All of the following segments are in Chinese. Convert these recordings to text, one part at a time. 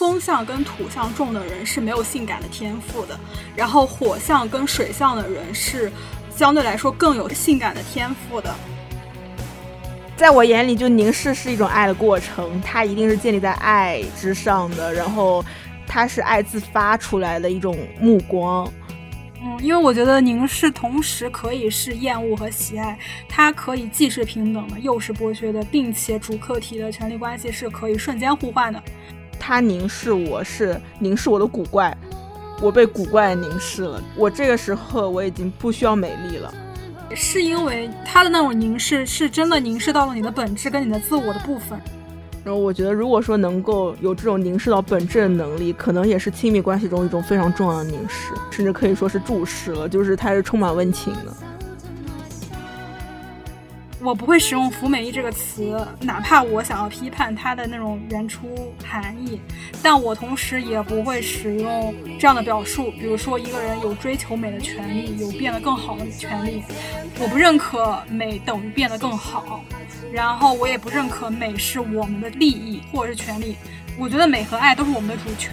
风象跟土象重的人是没有性感的天赋的，然后火象跟水象的人是相对来说更有性感的天赋的。在我眼里，就凝视是一种爱的过程，它一定是建立在爱之上的，然后它是爱自发出来的一种目光。嗯，因为我觉得凝视同时可以是厌恶和喜爱，它可以既是平等的，又是剥削的，并且主客体的权利关系是可以瞬间互换的。他凝视我是凝视我的古怪，我被古怪凝视了。我这个时候我已经不需要美丽了，是因为他的那种凝视是真的凝视到了你的本质跟你的自我的部分。然后我觉得，如果说能够有这种凝视到本质的能力，可能也是亲密关系中一种非常重要的凝视，甚至可以说是注视了，就是它是充满温情的。我不会使用“服美役”这个词，哪怕我想要批判它的那种原初含义，但我同时也不会使用这样的表述。比如说，一个人有追求美的权利，有变得更好的权利，我不认可美等于变得更好。然后我也不认可美是我们的利益或者是权利，我觉得美和爱都是我们的主权。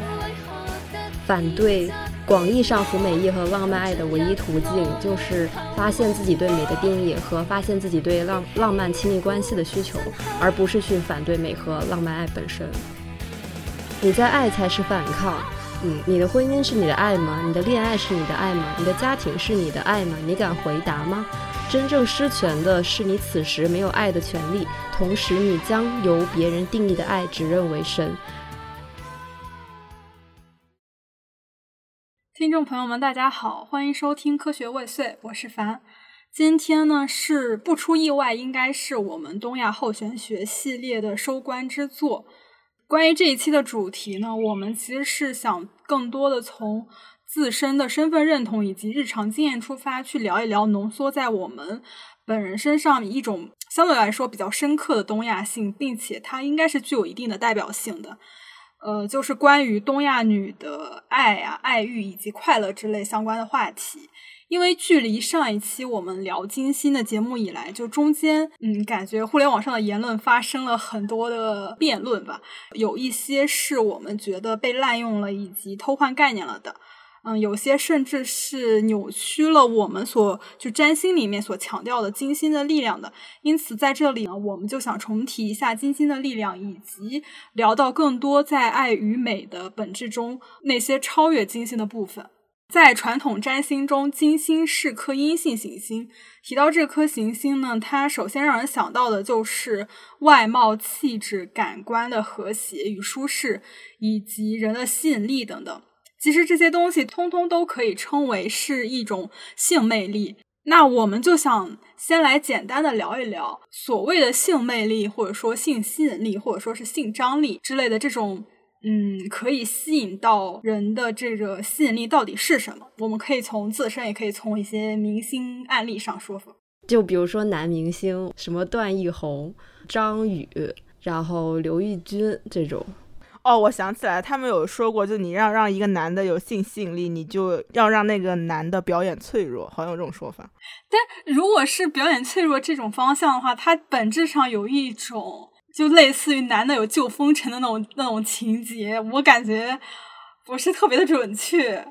反对广义上服美役和浪漫爱的唯一途径，就是发现自己对美的定义和发现自己对浪浪漫亲密关系的需求，而不是去反对美和浪漫爱本身。你在爱才是反抗。嗯，你的婚姻是你的爱吗？你的恋爱是你的爱吗？你的家庭是你的爱吗？你敢回答吗？真正失权的是你此时没有爱的权利，同时你将由别人定义的爱指认为神。听众朋友们，大家好，欢迎收听《科学未遂》，我是凡。今天呢是不出意外，应该是我们东亚后玄学系列的收官之作。关于这一期的主题呢，我们其实是想更多的从。自身的身份认同以及日常经验出发，去聊一聊浓缩在我们本人身上一种相对来说比较深刻的东亚性，并且它应该是具有一定的代表性的。呃，就是关于东亚女的爱啊、爱欲以及快乐之类相关的话题。因为距离上一期我们聊金星的节目以来，就中间嗯，感觉互联网上的言论发生了很多的辩论吧，有一些是我们觉得被滥用了以及偷换概念了的。嗯，有些甚至是扭曲了我们所就占星里面所强调的金星的力量的。因此，在这里呢，我们就想重提一下金星的力量，以及聊到更多在爱与美的本质中那些超越金星的部分。在传统占星中，金星是颗阴性行星。提到这颗行星呢，它首先让人想到的就是外貌、气质、感官的和谐与舒适，以及人的吸引力等等。其实这些东西通通都可以称为是一种性魅力。那我们就想先来简单的聊一聊所谓的性魅力，或者说性吸引力，或者说是性张力之类的这种，嗯，可以吸引到人的这个吸引力到底是什么？我们可以从自身，也可以从一些明星案例上说说。就比如说男明星，什么段奕宏、张宇，然后刘奕君这种。哦，我想起来，他们有说过，就你让让一个男的有性吸引力，你就要让那个男的表演脆弱，好像有这种说法。但如果是表演脆弱这种方向的话，它本质上有一种就类似于男的有救风尘的那种那种情节，我感觉不是特别的准确。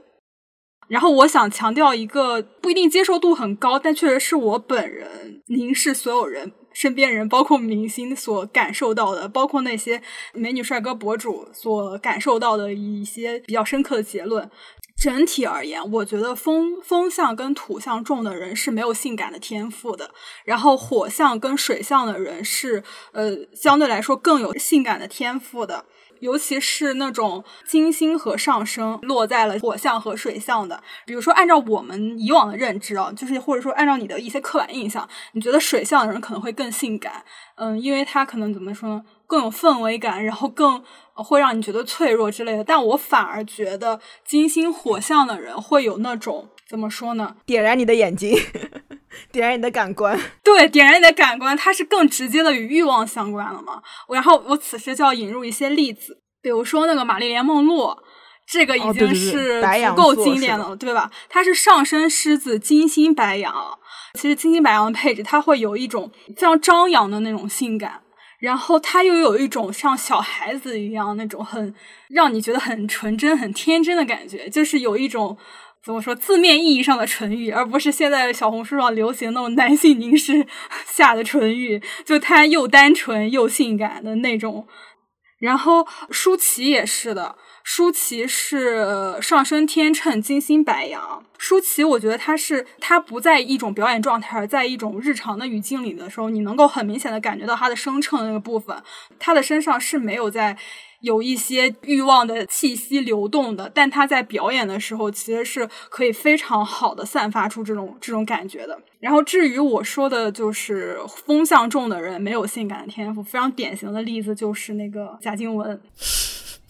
然后我想强调一个不一定接受度很高，但确实是我本人凝视所有人。身边人，包括明星所感受到的，包括那些美女帅哥博主所感受到的一些比较深刻的结论。整体而言，我觉得风风象跟土象重的人是没有性感的天赋的，然后火象跟水象的人是呃相对来说更有性感的天赋的。尤其是那种金星和上升落在了火象和水象的，比如说按照我们以往的认知啊，就是或者说按照你的一些刻板印象，你觉得水象的人可能会更性感，嗯，因为他可能怎么说呢，更有氛围感，然后更会让你觉得脆弱之类的。但我反而觉得金星火象的人会有那种怎么说呢，点燃你的眼睛。点燃你的感官，对，点燃你的感官，它是更直接的与欲望相关了嘛？然后我此时就要引入一些例子，比如说那个玛丽莲梦露，这个已经是足够经典了，对吧？它是上升狮子，金星白羊，其实金星白羊的配置，它会有一种非常张扬的那种性感。然后他又有一种像小孩子一样那种很让你觉得很纯真、很天真的感觉，就是有一种怎么说字面意义上的纯欲，而不是现在小红书上流行那种男性凝视 下的纯欲，就他又单纯又性感的那种。然后舒淇也是的。舒淇是上升天秤金星白羊，舒淇我觉得她是她不在一种表演状态，在一种日常的语境里的时候，你能够很明显的感觉到她的生秤那个部分，她的身上是没有在有一些欲望的气息流动的，但他在表演的时候其实是可以非常好的散发出这种这种感觉的。然后至于我说的就是风向重的人没有性感的天赋，非常典型的例子就是那个贾静雯。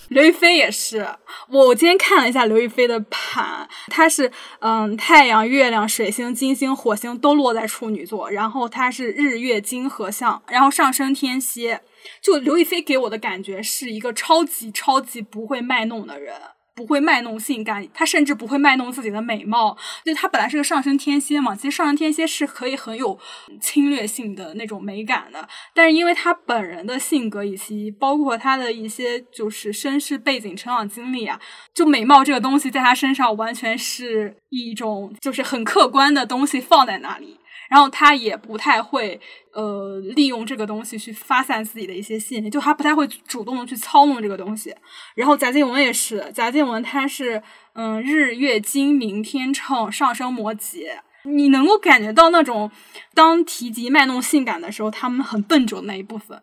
刘亦菲也是，我我今天看了一下刘亦菲的盘，她是嗯太阳、月亮、水星、金星、火星都落在处女座，然后她是日月金合相，然后上升天蝎，就刘亦菲给我的感觉是一个超级超级不会卖弄的人。不会卖弄性感，他甚至不会卖弄自己的美貌。就他本来是个上升天蝎嘛，其实上升天蝎是可以很有侵略性的那种美感的。但是因为他本人的性格以及包括他的一些就是身世背景、成长经历啊，就美貌这个东西在他身上完全是一种就是很客观的东西放在那里。然后他也不太会，呃，利用这个东西去发散自己的一些信息，就他不太会主动的去操弄这个东西。然后贾静雯也是，贾静雯她是，嗯，日月金明天秤上升摩羯，你能够感觉到那种当提及卖弄性感的时候，他们很笨拙的那一部分。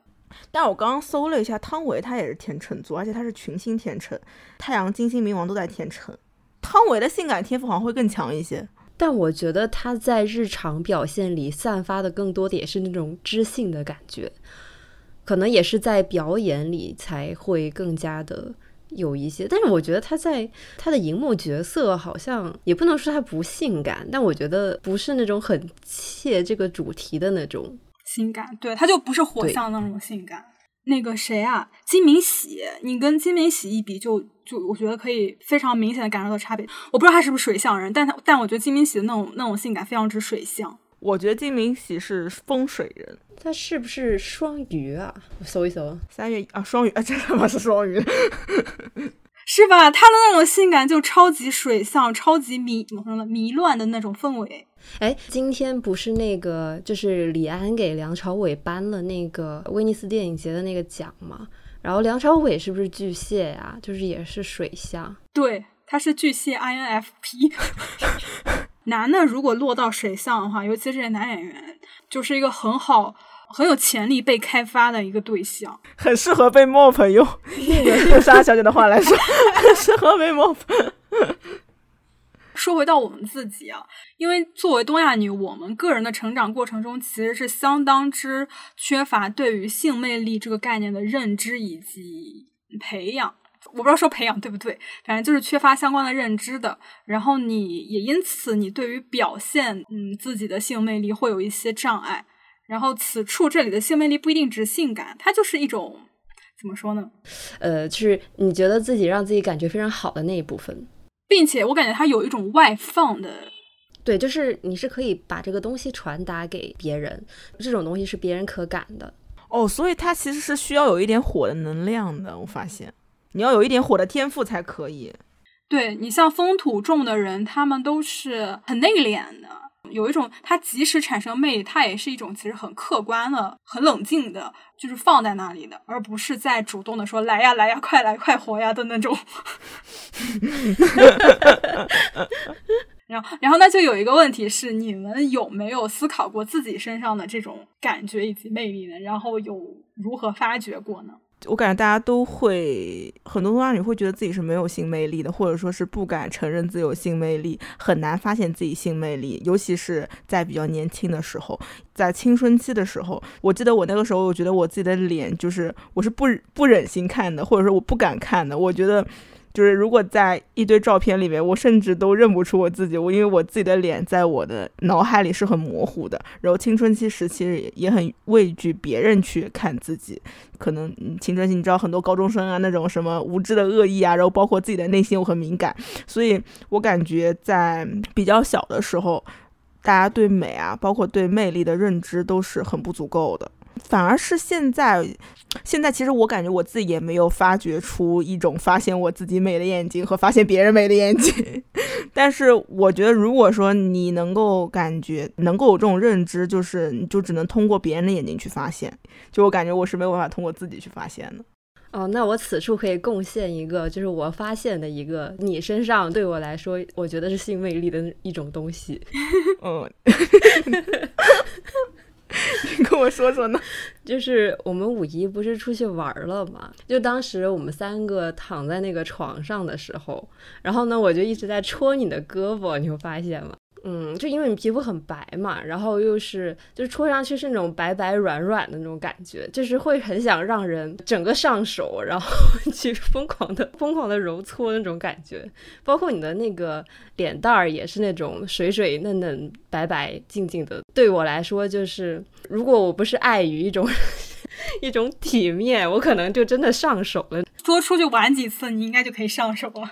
但我刚刚搜了一下，汤唯她也是天秤座，而且她是群星天秤，太阳、金星、冥王都在天秤。汤唯的性感天赋好像会更强一些。但我觉得他在日常表现里散发的更多的也是那种知性的感觉，可能也是在表演里才会更加的有一些。但是我觉得他在他的荧幕角色好像也不能说他不性感，但我觉得不是那种很切这个主题的那种性感，对，他就不是火象那种性感。那个谁啊，金敏喜，你跟金敏喜一比，就就我觉得可以非常明显的感受到差别。我不知道他是不是水象人，但他但我觉得金敏喜的那种那种性感非常之水象。我觉得金敏喜是风水人，他是不是双鱼啊？我搜一搜，三月啊，双鱼啊，这他妈是双鱼。是吧？他的那种性感就超级水象，超级迷怎么说呢？迷乱的那种氛围。哎，今天不是那个，就是李安给梁朝伟颁了那个威尼斯电影节的那个奖吗？然后梁朝伟是不是巨蟹呀？就是也是水象。对，他是巨蟹 INFP。男的如果落到水象的话，尤其是男演员，就是一个很好。很有潜力被开发的一个对象，很适合被 mop 用 用莎小姐的话来说，很适合被 mop。说回到我们自己啊，因为作为东亚女，我们个人的成长过程中，其实是相当之缺乏对于性魅力这个概念的认知以及培养。我不知道说培养对不对，反正就是缺乏相关的认知的。然后你也因此，你对于表现嗯自己的性魅力会有一些障碍。然后，此处这里的性魅力不一定指性感，它就是一种怎么说呢？呃，就是你觉得自己让自己感觉非常好的那一部分，并且我感觉它有一种外放的，对，就是你是可以把这个东西传达给别人，这种东西是别人可感的。哦，所以它其实是需要有一点火的能量的。我发现你要有一点火的天赋才可以。对你像风土重的人，他们都是很内敛的。有一种，它即使产生魅力，它也是一种其实很客观的、很冷静的，就是放在那里的，而不是在主动的说来呀来呀，快来快活呀的那种。然后，然后那就有一个问题是，你们有没有思考过自己身上的这种感觉以及魅力呢？然后有如何发掘过呢？我感觉大家都会，很多东亚女会觉得自己是没有性魅力的，或者说是不敢承认自己有性魅力，很难发现自己性魅力，尤其是在比较年轻的时候，在青春期的时候。我记得我那个时候，我觉得我自己的脸就是我是不不忍心看的，或者说我不敢看的，我觉得。就是如果在一堆照片里面，我甚至都认不出我自己，我因为我自己的脸在我的脑海里是很模糊的。然后青春期时期也很畏惧别人去看自己，可能青春期你知道很多高中生啊那种什么无知的恶意啊，然后包括自己的内心我很敏感，所以我感觉在比较小的时候，大家对美啊，包括对魅力的认知都是很不足够的。反而是现在，现在其实我感觉我自己也没有发掘出一种发现我自己美的眼睛和发现别人美的眼睛。但是我觉得，如果说你能够感觉能够有这种认知，就是你就只能通过别人的眼睛去发现。就我感觉我是没有办法通过自己去发现的。哦，那我此处可以贡献一个，就是我发现的一个你身上对我来说，我觉得是性魅力的一种东西。嗯，你 跟我说说呢？就是我们五一不是出去玩了嘛？就当时我们三个躺在那个床上的时候，然后呢，我就一直在戳你的胳膊，你会发现吗？嗯，就因为你皮肤很白嘛，然后又是就是戳上去是那种白白软软的那种感觉，就是会很想让人整个上手，然后 去疯狂的疯狂的揉搓那种感觉。包括你的那个脸蛋儿也是那种水水嫩嫩、白白净净的。对我来说，就是如果我不是碍于一种 一种体面，我可能就真的上手了。多出去玩几次，你应该就可以上手了。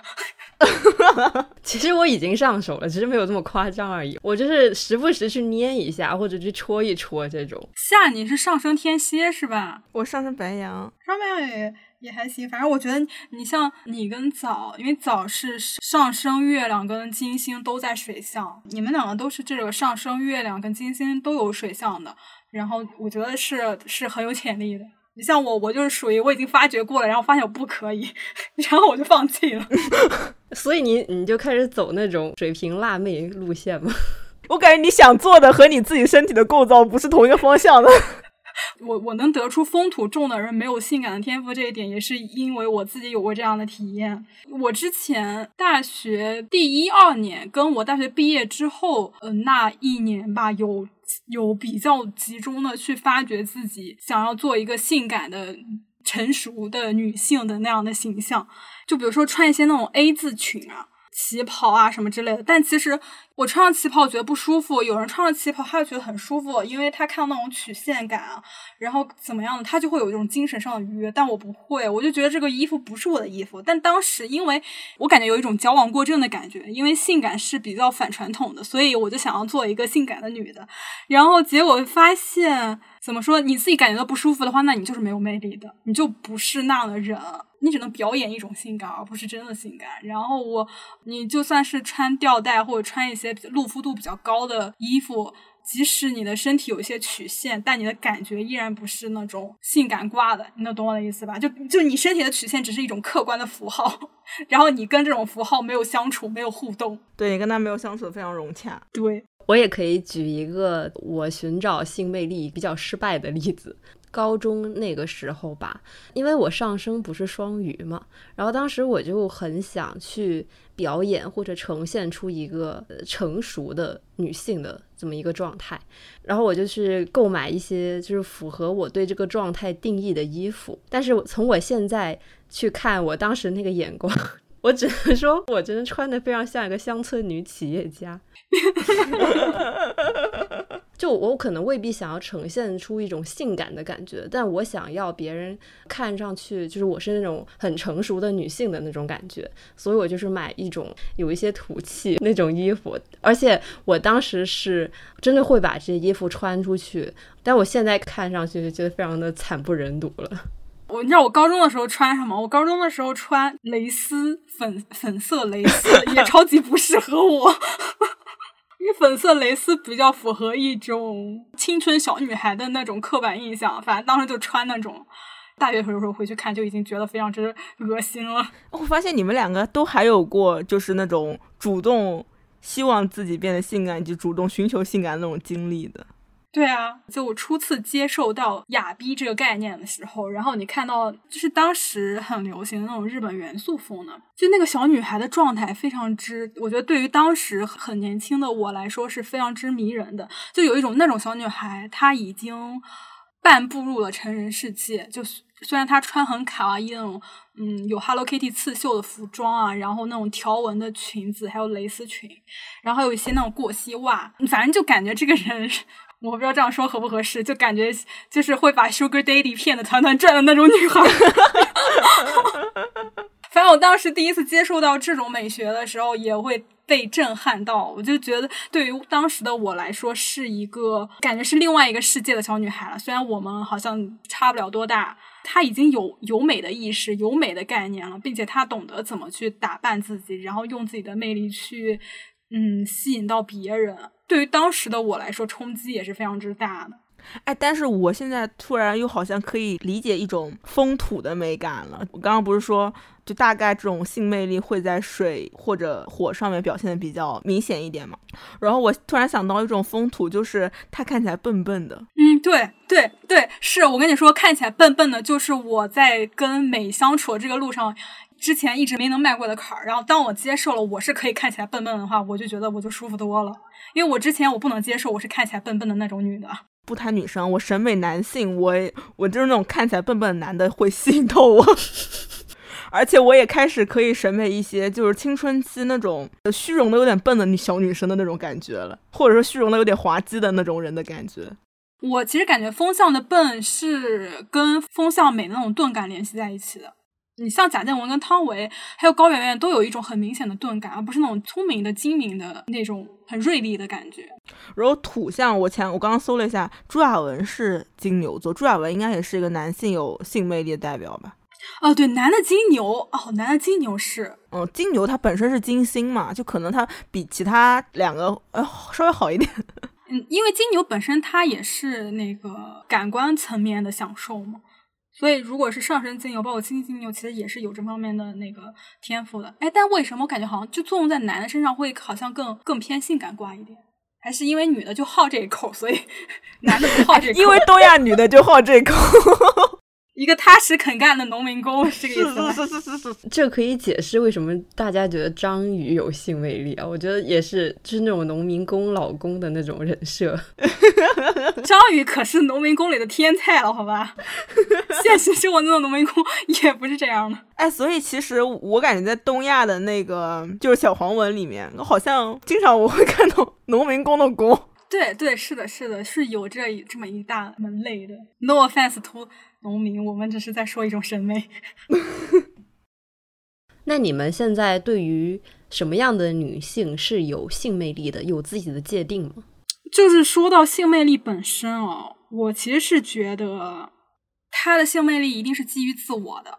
其实我已经上手了，只是没有这么夸张而已。我就是时不时去捏一下，或者去戳一戳这种。夏，你是上升天蝎是吧？我上升白羊，上白羊也也还行。反正我觉得你像你跟早，因为早是上升月亮跟金星都在水象，你们两个都是这个上升月亮跟金星都有水象的。然后我觉得是是很有潜力的。你像我，我就是属于我已经发掘过了，然后发现我不可以，然后我就放弃了。所以你你就开始走那种水平辣妹路线吗？我感觉你想做的和你自己身体的构造不是同一个方向的。我我能得出风土重的人没有性感的天赋这一点，也是因为我自己有过这样的体验。我之前大学第一二年，跟我大学毕业之后，嗯，那一年吧，有有比较集中的去发掘自己想要做一个性感的、成熟的女性的那样的形象。就比如说穿一些那种 A 字裙啊。旗袍啊什么之类的，但其实我穿上旗袍觉得不舒服，有人穿上旗袍他就觉得很舒服，因为他看到那种曲线感啊，然后怎么样的，他就会有一种精神上的愉悦。但我不会，我就觉得这个衣服不是我的衣服。但当时因为我感觉有一种矫枉过正的感觉，因为性感是比较反传统的，所以我就想要做一个性感的女的。然后结果发现，怎么说你自己感觉到不舒服的话，那你就是没有魅力的，你就不是那样的人。你只能表演一种性感，而不是真的性感。然后我，你就算是穿吊带或者穿一些露肤度比较高的衣服，即使你的身体有一些曲线，但你的感觉依然不是那种性感挂的。你能懂我的意思吧？就就你身体的曲线只是一种客观的符号，然后你跟这种符号没有相处，没有互动。对你跟他没有相处的非常融洽。对我也可以举一个我寻找性魅力比较失败的例子。高中那个时候吧，因为我上升不是双鱼嘛，然后当时我就很想去表演或者呈现出一个成熟的女性的这么一个状态，然后我就去购买一些就是符合我对这个状态定义的衣服。但是从我现在去看我当时那个眼光，我只能说我真的穿的非常像一个乡村女企业家。就我可能未必想要呈现出一种性感的感觉，但我想要别人看上去就是我是那种很成熟的女性的那种感觉，所以我就是买一种有一些土气那种衣服，而且我当时是真的会把这些衣服穿出去，但我现在看上去就觉得非常的惨不忍睹了。我你知道我高中的时候穿什么？我高中的时候穿蕾丝粉粉色蕾丝，也超级不适合我。因为粉色蕾丝比较符合一种青春小女孩的那种刻板印象，反正当时就穿那种。大学时候回去看就已经觉得非常之恶心了。我发现你们两个都还有过就是那种主动希望自己变得性感，以及主动寻求性感那种经历的。对啊，就我初次接受到亚逼这个概念的时候，然后你看到就是当时很流行的那种日本元素风的，就那个小女孩的状态非常之，我觉得对于当时很年轻的我来说是非常之迷人的。就有一种那种小女孩，她已经半步入了成人世界。就虽然她穿很卡哇伊那种，嗯，有 Hello Kitty 刺绣的服装啊，然后那种条纹的裙子，还有蕾丝裙，然后还有一些那种过膝袜，反正就感觉这个人。我不知道这样说合不合适，就感觉就是会把 Sugar Daddy 骗的团团转的那种女孩。反正我当时第一次接触到这种美学的时候，也会被震撼到。我就觉得，对于当时的我来说，是一个感觉是另外一个世界的小女孩了。虽然我们好像差不了多大，她已经有有美的意识、有美的概念了，并且她懂得怎么去打扮自己，然后用自己的魅力去嗯吸引到别人。对于当时的我来说，冲击也是非常之大的。哎，但是我现在突然又好像可以理解一种风土的美感了。我刚刚不是说，就大概这种性魅力会在水或者火上面表现的比较明显一点嘛？然后我突然想到一种风土，就是它看起来笨笨的。嗯，对对对，是我跟你说，看起来笨笨的，就是我在跟美相处的这个路上，之前一直没能迈过的坎儿。然后当我接受了我是可以看起来笨笨的话，我就觉得我就舒服多了。因为我之前我不能接受我是看起来笨笨的那种女的。不谈女生，我审美男性，我我就是那种看起来笨笨的男的会吸引到我，而且我也开始可以审美一些就是青春期那种虚荣的有点笨的女小女生的那种感觉了，或者说虚荣的有点滑稽的那种人的感觉。我其实感觉风向的笨是跟风向美那种钝感联系在一起的。你像贾静雯跟汤唯，还有高圆圆，都有一种很明显的钝感，而不是那种聪明的、精明的那种很锐利的感觉。然后土象，我前我刚刚搜了一下，朱亚文是金牛座，朱亚文应该也是一个男性有性魅力的代表吧？哦，对，男的金牛，哦，男的金牛是，嗯，金牛它本身是金星嘛，就可能它比其他两个呃稍微好一点。嗯，因为金牛本身它也是那个感官层面的享受嘛。所以，如果是上身精油，包括金星金牛，其实也是有这方面的那个天赋的。哎，但为什么我感觉好像就作用在男的身上会好像更更偏性感挂一点？还是因为女的就好这一口，所以 男的不好这口？因为东亚女的就好这口。一个踏实肯干的农民工是这个意思吗？是是是是是，这可以解释为什么大家觉得张宇有性魅力啊？我觉得也是，就是那种农民工老公的那种人设。张宇可是农民工里的天才了，好吧？现实生活中的农民工也不是这样的。哎，所以其实我感觉在东亚的那个就是小黄文里面，好像经常我会看到 农民工的工。对对，是的，是的，是有这这么一大门类的。No offense to 农民，我们只是在说一种审美。那你们现在对于什么样的女性是有性魅力的，有自己的界定吗？就是说到性魅力本身哦，我其实是觉得她的性魅力一定是基于自我的，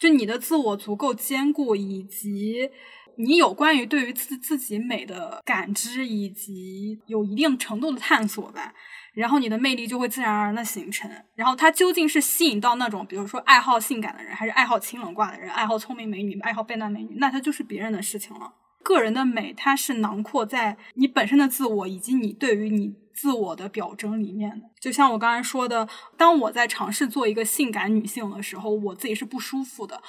就你的自我足够坚固，以及。你有关于对于自自己美的感知，以及有一定程度的探索吧，然后你的魅力就会自然而然的形成。然后它究竟是吸引到那种，比如说爱好性感的人，还是爱好清冷挂的人，爱好聪明美女，爱好笨蛋美女，那它就是别人的事情了。个人的美，它是囊括在你本身的自我以及你对于你自我的表征里面的。就像我刚才说的，当我在尝试做一个性感女性的时候，我自己是不舒服的。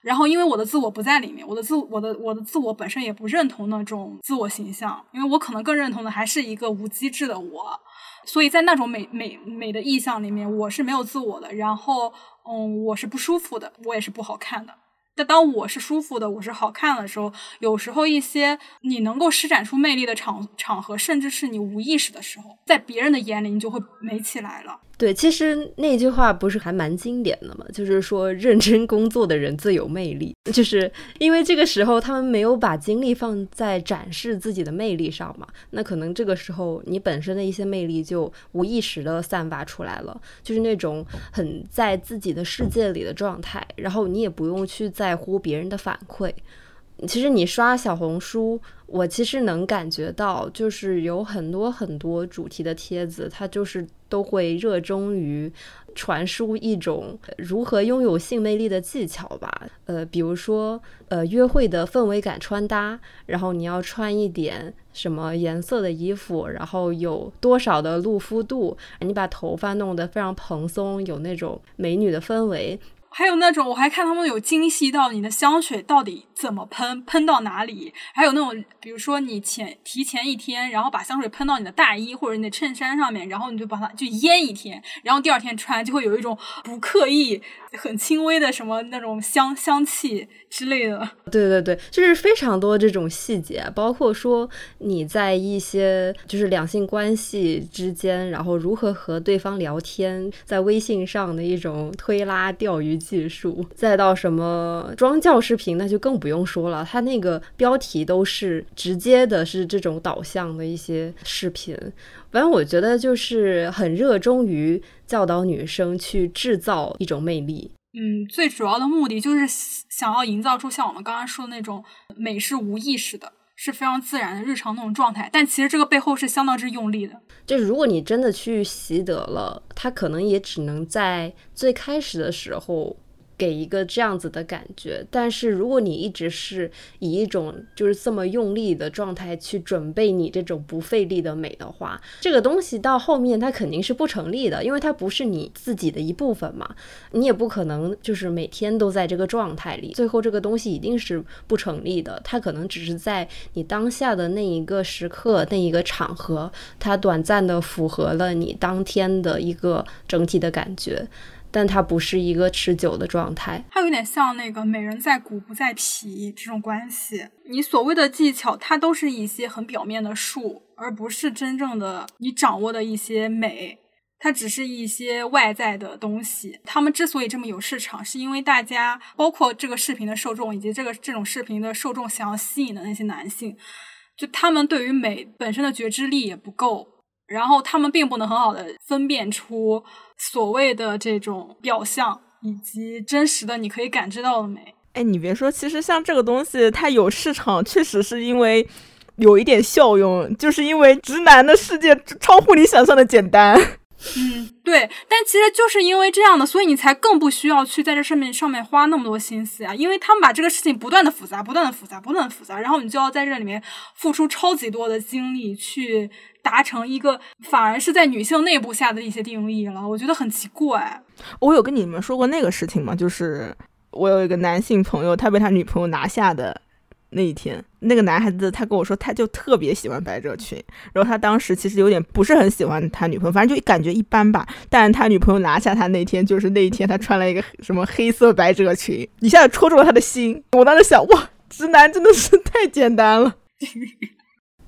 然后，因为我的自我不在里面，我的自我的我的自我本身也不认同那种自我形象，因为我可能更认同的还是一个无机质的我，所以在那种美美美的意象里面，我是没有自我的，然后，嗯，我是不舒服的，我也是不好看的。但当我是舒服的，我是好看的时候，有时候一些你能够施展出魅力的场场合，甚至是你无意识的时候，在别人的眼里，你就会美起来了。对，其实那句话不是还蛮经典的嘛，就是说认真工作的人最有魅力，就是因为这个时候他们没有把精力放在展示自己的魅力上嘛，那可能这个时候你本身的一些魅力就无意识的散发出来了，就是那种很在自己的世界里的状态，然后你也不用去在乎别人的反馈。其实你刷小红书，我其实能感觉到，就是有很多很多主题的帖子，它就是都会热衷于传输一种如何拥有性魅力的技巧吧。呃，比如说，呃，约会的氛围感穿搭，然后你要穿一点什么颜色的衣服，然后有多少的露肤度，你把头发弄得非常蓬松，有那种美女的氛围。还有那种，我还看他们有精细到你的香水到底怎么喷，喷到哪里。还有那种，比如说你前提前一天，然后把香水喷到你的大衣或者你的衬衫上面，然后你就把它就腌一天，然后第二天穿就会有一种不刻意、很轻微的什么那种香香气之类的。对对对，就是非常多这种细节，包括说你在一些就是两性关系之间，然后如何和对方聊天，在微信上的一种推拉钓鱼。技术，再到什么妆教视频，那就更不用说了。它那个标题都是直接的，是这种导向的一些视频。反正我觉得就是很热衷于教导女生去制造一种魅力。嗯，最主要的目的就是想要营造出像我们刚刚说的那种美是无意识的。是非常自然的日常那种状态，但其实这个背后是相当之用力的。就是如果你真的去习得了，它可能也只能在最开始的时候。给一个这样子的感觉，但是如果你一直是以一种就是这么用力的状态去准备你这种不费力的美的话，这个东西到后面它肯定是不成立的，因为它不是你自己的一部分嘛，你也不可能就是每天都在这个状态里，最后这个东西一定是不成立的，它可能只是在你当下的那一个时刻、那一个场合，它短暂的符合了你当天的一个整体的感觉。但它不是一个持久的状态，它有点像那个美人在骨不在皮这种关系。你所谓的技巧，它都是一些很表面的术，而不是真正的你掌握的一些美。它只是一些外在的东西。他们之所以这么有市场，是因为大家，包括这个视频的受众，以及这个这种视频的受众想要吸引的那些男性，就他们对于美本身的觉知力也不够。然后他们并不能很好的分辨出所谓的这种表象以及真实的你可以感知到的美。哎，你别说，其实像这个东西，它有市场，确实是因为有一点效用，就是因为直男的世界超乎你想象的简单。嗯，对，但其实就是因为这样的，所以你才更不需要去在这上面上面花那么多心思呀。因为他们把这个事情不断的复杂，不断的复杂，不断的复杂，然后你就要在这里面付出超级多的精力去达成一个反而是在女性内部下的一些定义了。我觉得很奇怪。我有跟你们说过那个事情吗？就是我有一个男性朋友，他被他女朋友拿下的。那一天，那个男孩子他跟我说，他就特别喜欢百褶裙，然后他当时其实有点不是很喜欢他女朋友，反正就感觉一般吧。但他女朋友拿下他那天，就是那一天他穿了一个什么黑色百褶裙，一下子戳中了他的心。我当时想，哇，直男真的是太简单了，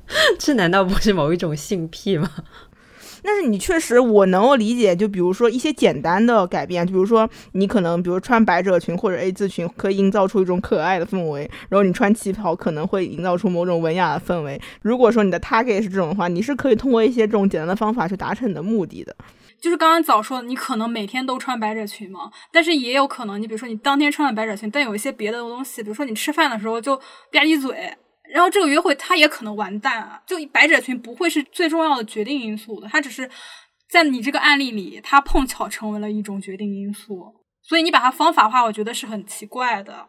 这难道不是某一种性癖吗？但是你确实，我能够理解。就比如说一些简单的改变，就比如说你可能，比如穿百褶裙或者 A 字裙，可以营造出一种可爱的氛围；然后你穿旗袍，可能会营造出某种文雅的氛围。如果说你的 target 是这种的话，你是可以通过一些这种简单的方法去达成你的目的的。就是刚刚早说的，你可能每天都穿百褶裙嘛，但是也有可能，你比如说你当天穿了百褶裙，但有一些别的东西，比如说你吃饭的时候就吧唧嘴。然后这个约会他也可能完蛋啊！就百褶裙不会是最重要的决定因素的，它只是在你这个案例里，它碰巧成为了一种决定因素。所以你把它方法化，我觉得是很奇怪的。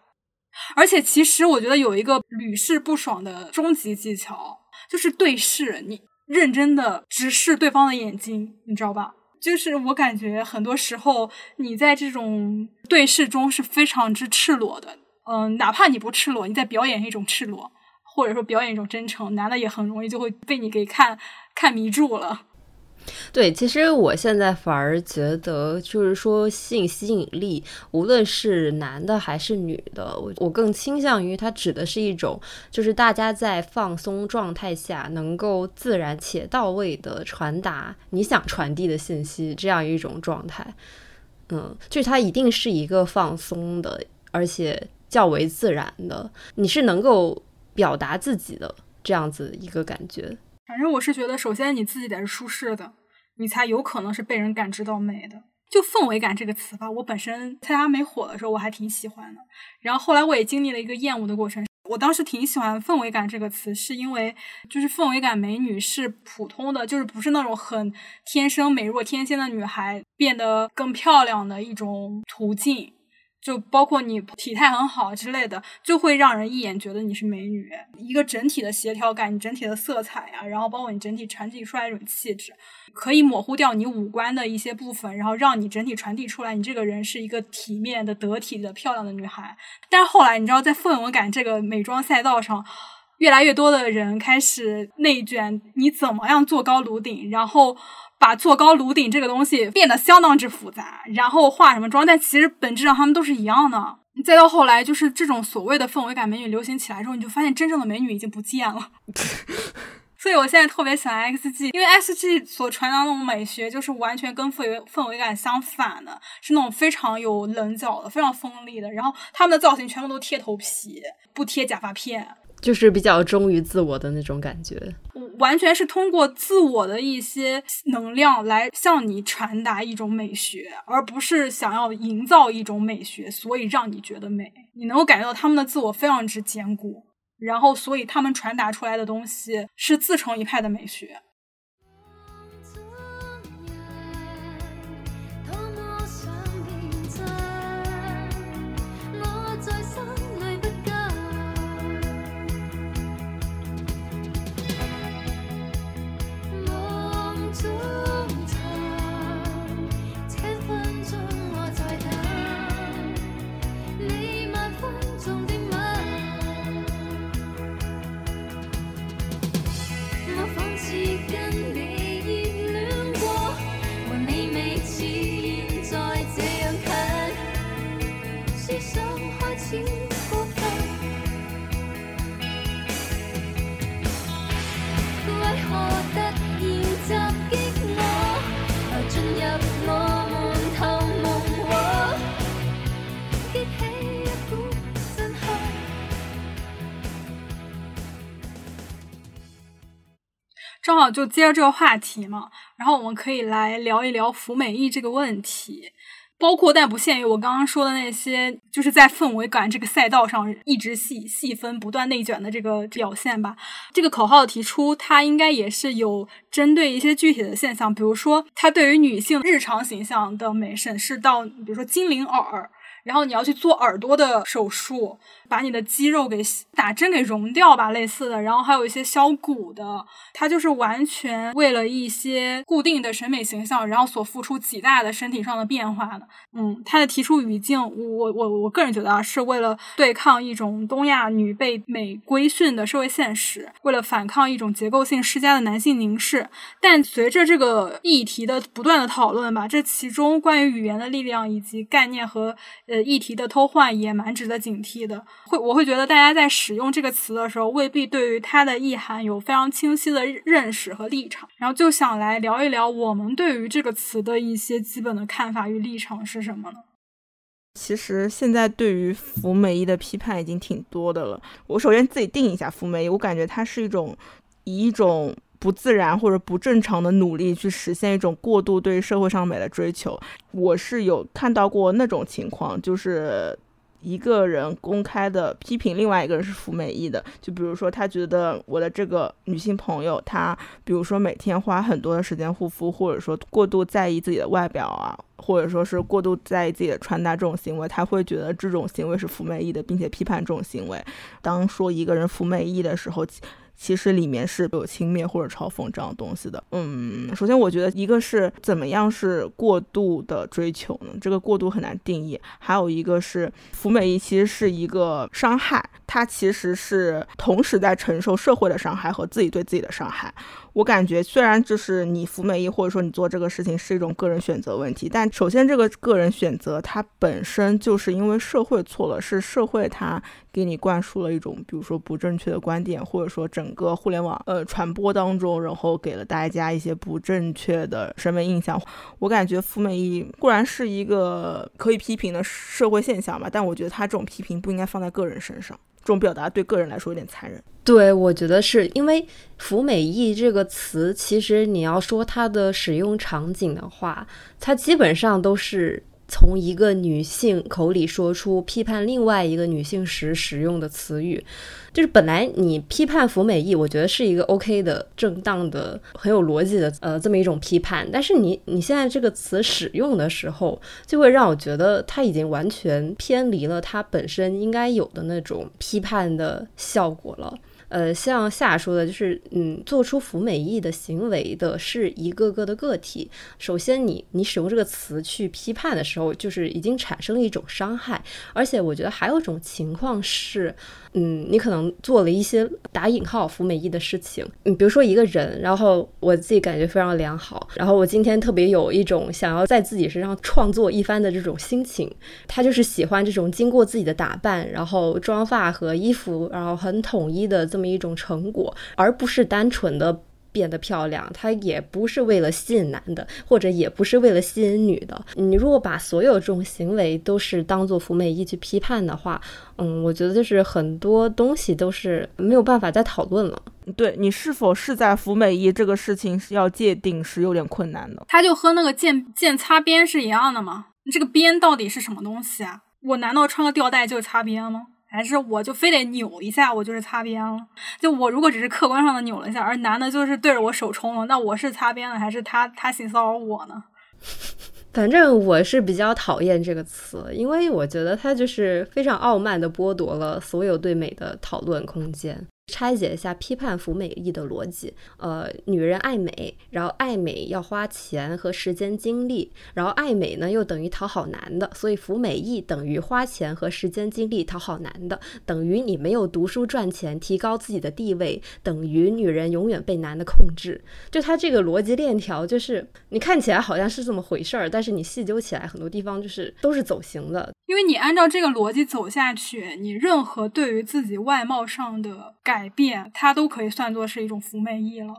而且其实我觉得有一个屡试不爽的终极技巧，就是对视，你认真的直视对方的眼睛，你知道吧？就是我感觉很多时候你在这种对视中是非常之赤裸的，嗯，哪怕你不赤裸，你在表演一种赤裸。或者说表演一种真诚，男的也很容易就会被你给看看迷住了。对，其实我现在反而觉得，就是说性吸引力，无论是男的还是女的，我我更倾向于它指的是一种，就是大家在放松状态下能够自然且到位的传达你想传递的信息这样一种状态。嗯，就是它一定是一个放松的，而且较为自然的，你是能够。表达自己的这样子一个感觉，反正我是觉得，首先你自己得是舒适的，你才有可能是被人感知到美的。就氛围感这个词吧，我本身在它没火的时候，我还挺喜欢的。然后后来我也经历了一个厌恶的过程。我当时挺喜欢氛围感这个词，是因为就是氛围感美女是普通的，就是不是那种很天生美若天仙的女孩变得更漂亮的一种途径。就包括你体态很好之类的，就会让人一眼觉得你是美女。一个整体的协调感，你整体的色彩呀，然后包括你整体传递出来一种气质，可以模糊掉你五官的一些部分，然后让你整体传递出来，你这个人是一个体面的、得体的、漂亮的女孩。但是后来，你知道，在氛围感这个美妆赛道上，越来越多的人开始内卷，你怎么样做高颅顶，然后。把做高颅顶这个东西变得相当之复杂，然后化什么妆，但其实本质上他们都是一样的。再到后来，就是这种所谓的氛围感美女流行起来之后，你就发现真正的美女已经不见了。所以我现在特别喜欢 XG，因为 XG 所传达那种美学就是完全跟氛围氛围感相反的，是那种非常有棱角的、非常锋利的。然后他们的造型全部都贴头皮，不贴假发片，就是比较忠于自我的那种感觉。完全是通过自我的一些能量来向你传达一种美学，而不是想要营造一种美学，所以让你觉得美。你能够感觉到他们的自我非常之坚固。然后，所以他们传达出来的东西是自成一派的美学。就接着这个话题嘛，然后我们可以来聊一聊服美役这个问题，包括但不限于我刚刚说的那些，就是在氛围感这个赛道上一直细细分、不断内卷的这个表现吧。这个口号的提出，它应该也是有针对一些具体的现象，比如说它对于女性日常形象的美审视到，比如说精灵耳，然后你要去做耳朵的手术。把你的肌肉给打针给溶掉吧，类似的，然后还有一些削骨的，它就是完全为了一些固定的审美形象，然后所付出极大的身体上的变化的。嗯，它的提出语境，我我我个人觉得啊，是为了对抗一种东亚女被美规训的社会现实，为了反抗一种结构性施加的男性凝视。但随着这个议题的不断的讨论吧，这其中关于语言的力量以及概念和呃议题的偷换也蛮值得警惕的。会，我会觉得大家在使用这个词的时候，未必对于它的意涵有非常清晰的认识和立场。然后就想来聊一聊我们对于这个词的一些基本的看法与立场是什么呢？其实现在对于服美役的批判已经挺多的了。我首先自己定一下服美役，我感觉它是一种以一种不自然或者不正常的努力去实现一种过度对社会上美的追求。我是有看到过那种情况，就是。一个人公开的批评另外一个人是服美役的，就比如说他觉得我的这个女性朋友，她比如说每天花很多的时间护肤，或者说过度在意自己的外表啊，或者说是过度在意自己的穿搭这种行为，他会觉得这种行为是服美役的，并且批判这种行为。当说一个人服美役的时候。其实里面是有轻蔑或者嘲讽这样东西的。嗯，首先我觉得一个是怎么样是过度的追求呢？这个过度很难定义。还有一个是服美役其实是一个伤害，它其实是同时在承受社会的伤害和自己对自己的伤害。我感觉，虽然就是你服美役，或者说你做这个事情是一种个人选择问题，但首先这个个人选择它本身就是因为社会错了，是社会它给你灌输了一种，比如说不正确的观点，或者说整个互联网呃传播当中，然后给了大家一些不正确的审美印象。我感觉服美役固然是一个可以批评的社会现象吧，但我觉得他这种批评不应该放在个人身上。这种表达对个人来说有点残忍。对，我觉得是因为“服美役”这个词，其实你要说它的使用场景的话，它基本上都是。从一个女性口里说出批判另外一个女性时使用的词语，就是本来你批判服美役，我觉得是一个 OK 的、正当的、很有逻辑的，呃，这么一种批判。但是你你现在这个词使用的时候，就会让我觉得它已经完全偏离了它本身应该有的那种批判的效果了。呃，像夏说的，就是嗯，做出服美役的行为的是一个个的个体。首先，你你使用这个词去批判的时候，就是已经产生了一种伤害。而且，我觉得还有一种情况是。嗯，你可能做了一些打引号服美役的事情。你比如说一个人，然后我自己感觉非常良好，然后我今天特别有一种想要在自己身上创作一番的这种心情。他就是喜欢这种经过自己的打扮，然后妆发和衣服，然后很统一的这么一种成果，而不是单纯的。变得漂亮，它也不是为了吸引男的，或者也不是为了吸引女的。你如果把所有这种行为都是当做服美役去批判的话，嗯，我觉得就是很多东西都是没有办法再讨论了。对你是否是在服美役这个事情是要界定是有点困难的。它就和那个剑剑擦边是一样的吗？这个边到底是什么东西啊？我难道穿个吊带就擦边吗？还是我就非得扭一下，我就是擦边了。就我如果只是客观上的扭了一下，而男的就是对着我手冲了，那我是擦边了，还是他他性骚扰我呢？反正我是比较讨厌这个词，因为我觉得他就是非常傲慢的剥夺了所有对美的讨论空间。拆解一下批判服美役的逻辑，呃，女人爱美，然后爱美要花钱和时间精力，然后爱美呢又等于讨好男的，所以服美役等于花钱和时间精力讨好男的，等于你没有读书赚钱提高自己的地位，等于女人永远被男的控制。就他这个逻辑链条，就是你看起来好像是这么回事儿，但是你细究起来，很多地方就是都是走形的。因为你按照这个逻辑走下去，你任何对于自己外貌上的改变，它都可以算作是一种服美役了。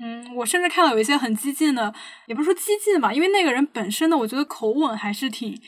嗯，我甚至看到有一些很激进的，也不是说激进吧，因为那个人本身的，我觉得口吻还是挺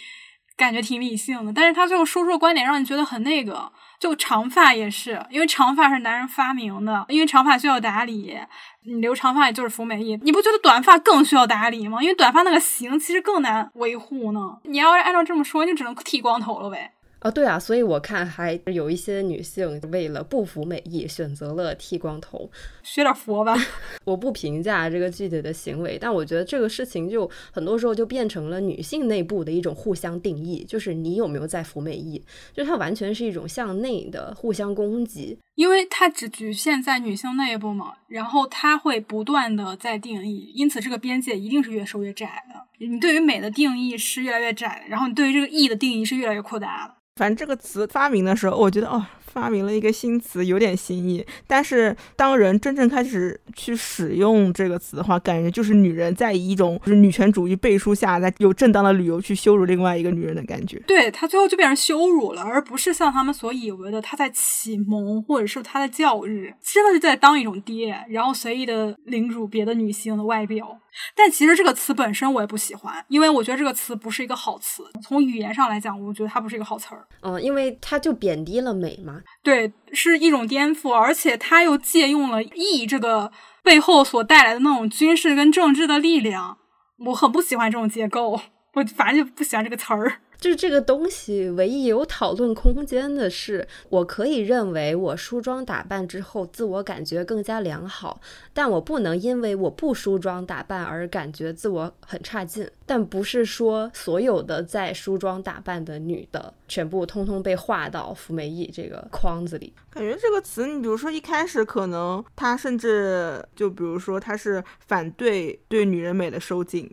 感觉挺理性的，但是他最后说出的观点让你觉得很那个。就长发也是，因为长发是男人发明的，因为长发需要打理，你留长发也就是服美役。你不觉得短发更需要打理吗？因为短发那个型其实更难维护呢。你要是按照这么说，你只能剃光头了呗。啊，对啊，所以我看还有一些女性为了不服美意，选择了剃光头，学点佛吧。我不评价这个具体的行为，但我觉得这个事情就很多时候就变成了女性内部的一种互相定义，就是你有没有在服美役，就它完全是一种向内的互相攻击，因为它只局限在女性内部嘛，然后它会不断的在定义，因此这个边界一定是越收越窄的。你对于美的定义是越来越窄，然后你对于这个义的定义是越来越扩大的。反正这个词发明的时候，我觉得哦。发明了一个新词，有点新意。但是当人真正开始去使用这个词的话，感觉就是女人在以一种就是女权主义背书下，在有正当的理由去羞辱另外一个女人的感觉。对她最后就变成羞辱了，而不是像他们所以为的她在启蒙或者是她在教育，真的是在当一种爹，然后随意的凌辱别的女性的外表。但其实这个词本身我也不喜欢，因为我觉得这个词不是一个好词。从语言上来讲，我觉得它不是一个好词儿。嗯，因为它就贬低了美嘛。对，是一种颠覆，而且他又借用了义这个背后所带来的那种军事跟政治的力量。我很不喜欢这种结构，我反正就不喜欢这个词儿。就是这个东西，唯一有讨论空间的是，我可以认为我梳妆打扮之后，自我感觉更加良好，但我不能因为我不梳妆打扮而感觉自我很差劲。但不是说所有的在梳妆打扮的女的，全部通通被划到服美役这个框子里。感觉这个词，你比如说一开始可能他甚至就比如说他是反对对女人美的收紧。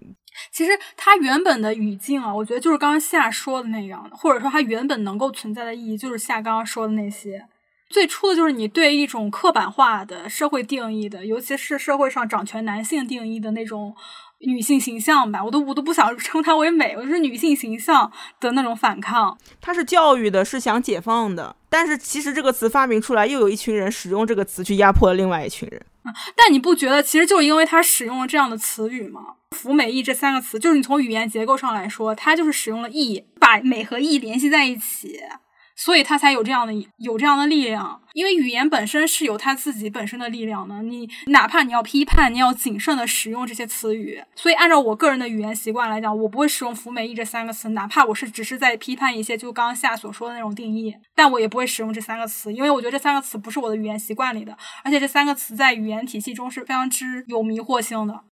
其实它原本的语境啊，我觉得就是刚刚夏说的那样的，或者说它原本能够存在的意义，就是夏刚刚说的那些。最初的就是你对一种刻板化的社会定义的，尤其是社会上掌权男性定义的那种女性形象吧，我都我都不想称它为美，我就是女性形象的那种反抗。它是教育的，是想解放的，但是其实这个词发明出来，又有一群人使用这个词去压迫了另外一群人。但你不觉得，其实就是因为他使用了这样的词语吗？“服美意”这三个词，就是你从语言结构上来说，它就是使用了“意”，把美和意联系在一起。所以它才有这样的有这样的力量，因为语言本身是有它自己本身的力量的。你哪怕你要批判，你要谨慎的使用这些词语。所以按照我个人的语言习惯来讲，我不会使用“服美役”这三个词，哪怕我是只是在批判一些就刚刚夏所说的那种定义，但我也不会使用这三个词，因为我觉得这三个词不是我的语言习惯里的，而且这三个词在语言体系中是非常之有迷惑性的。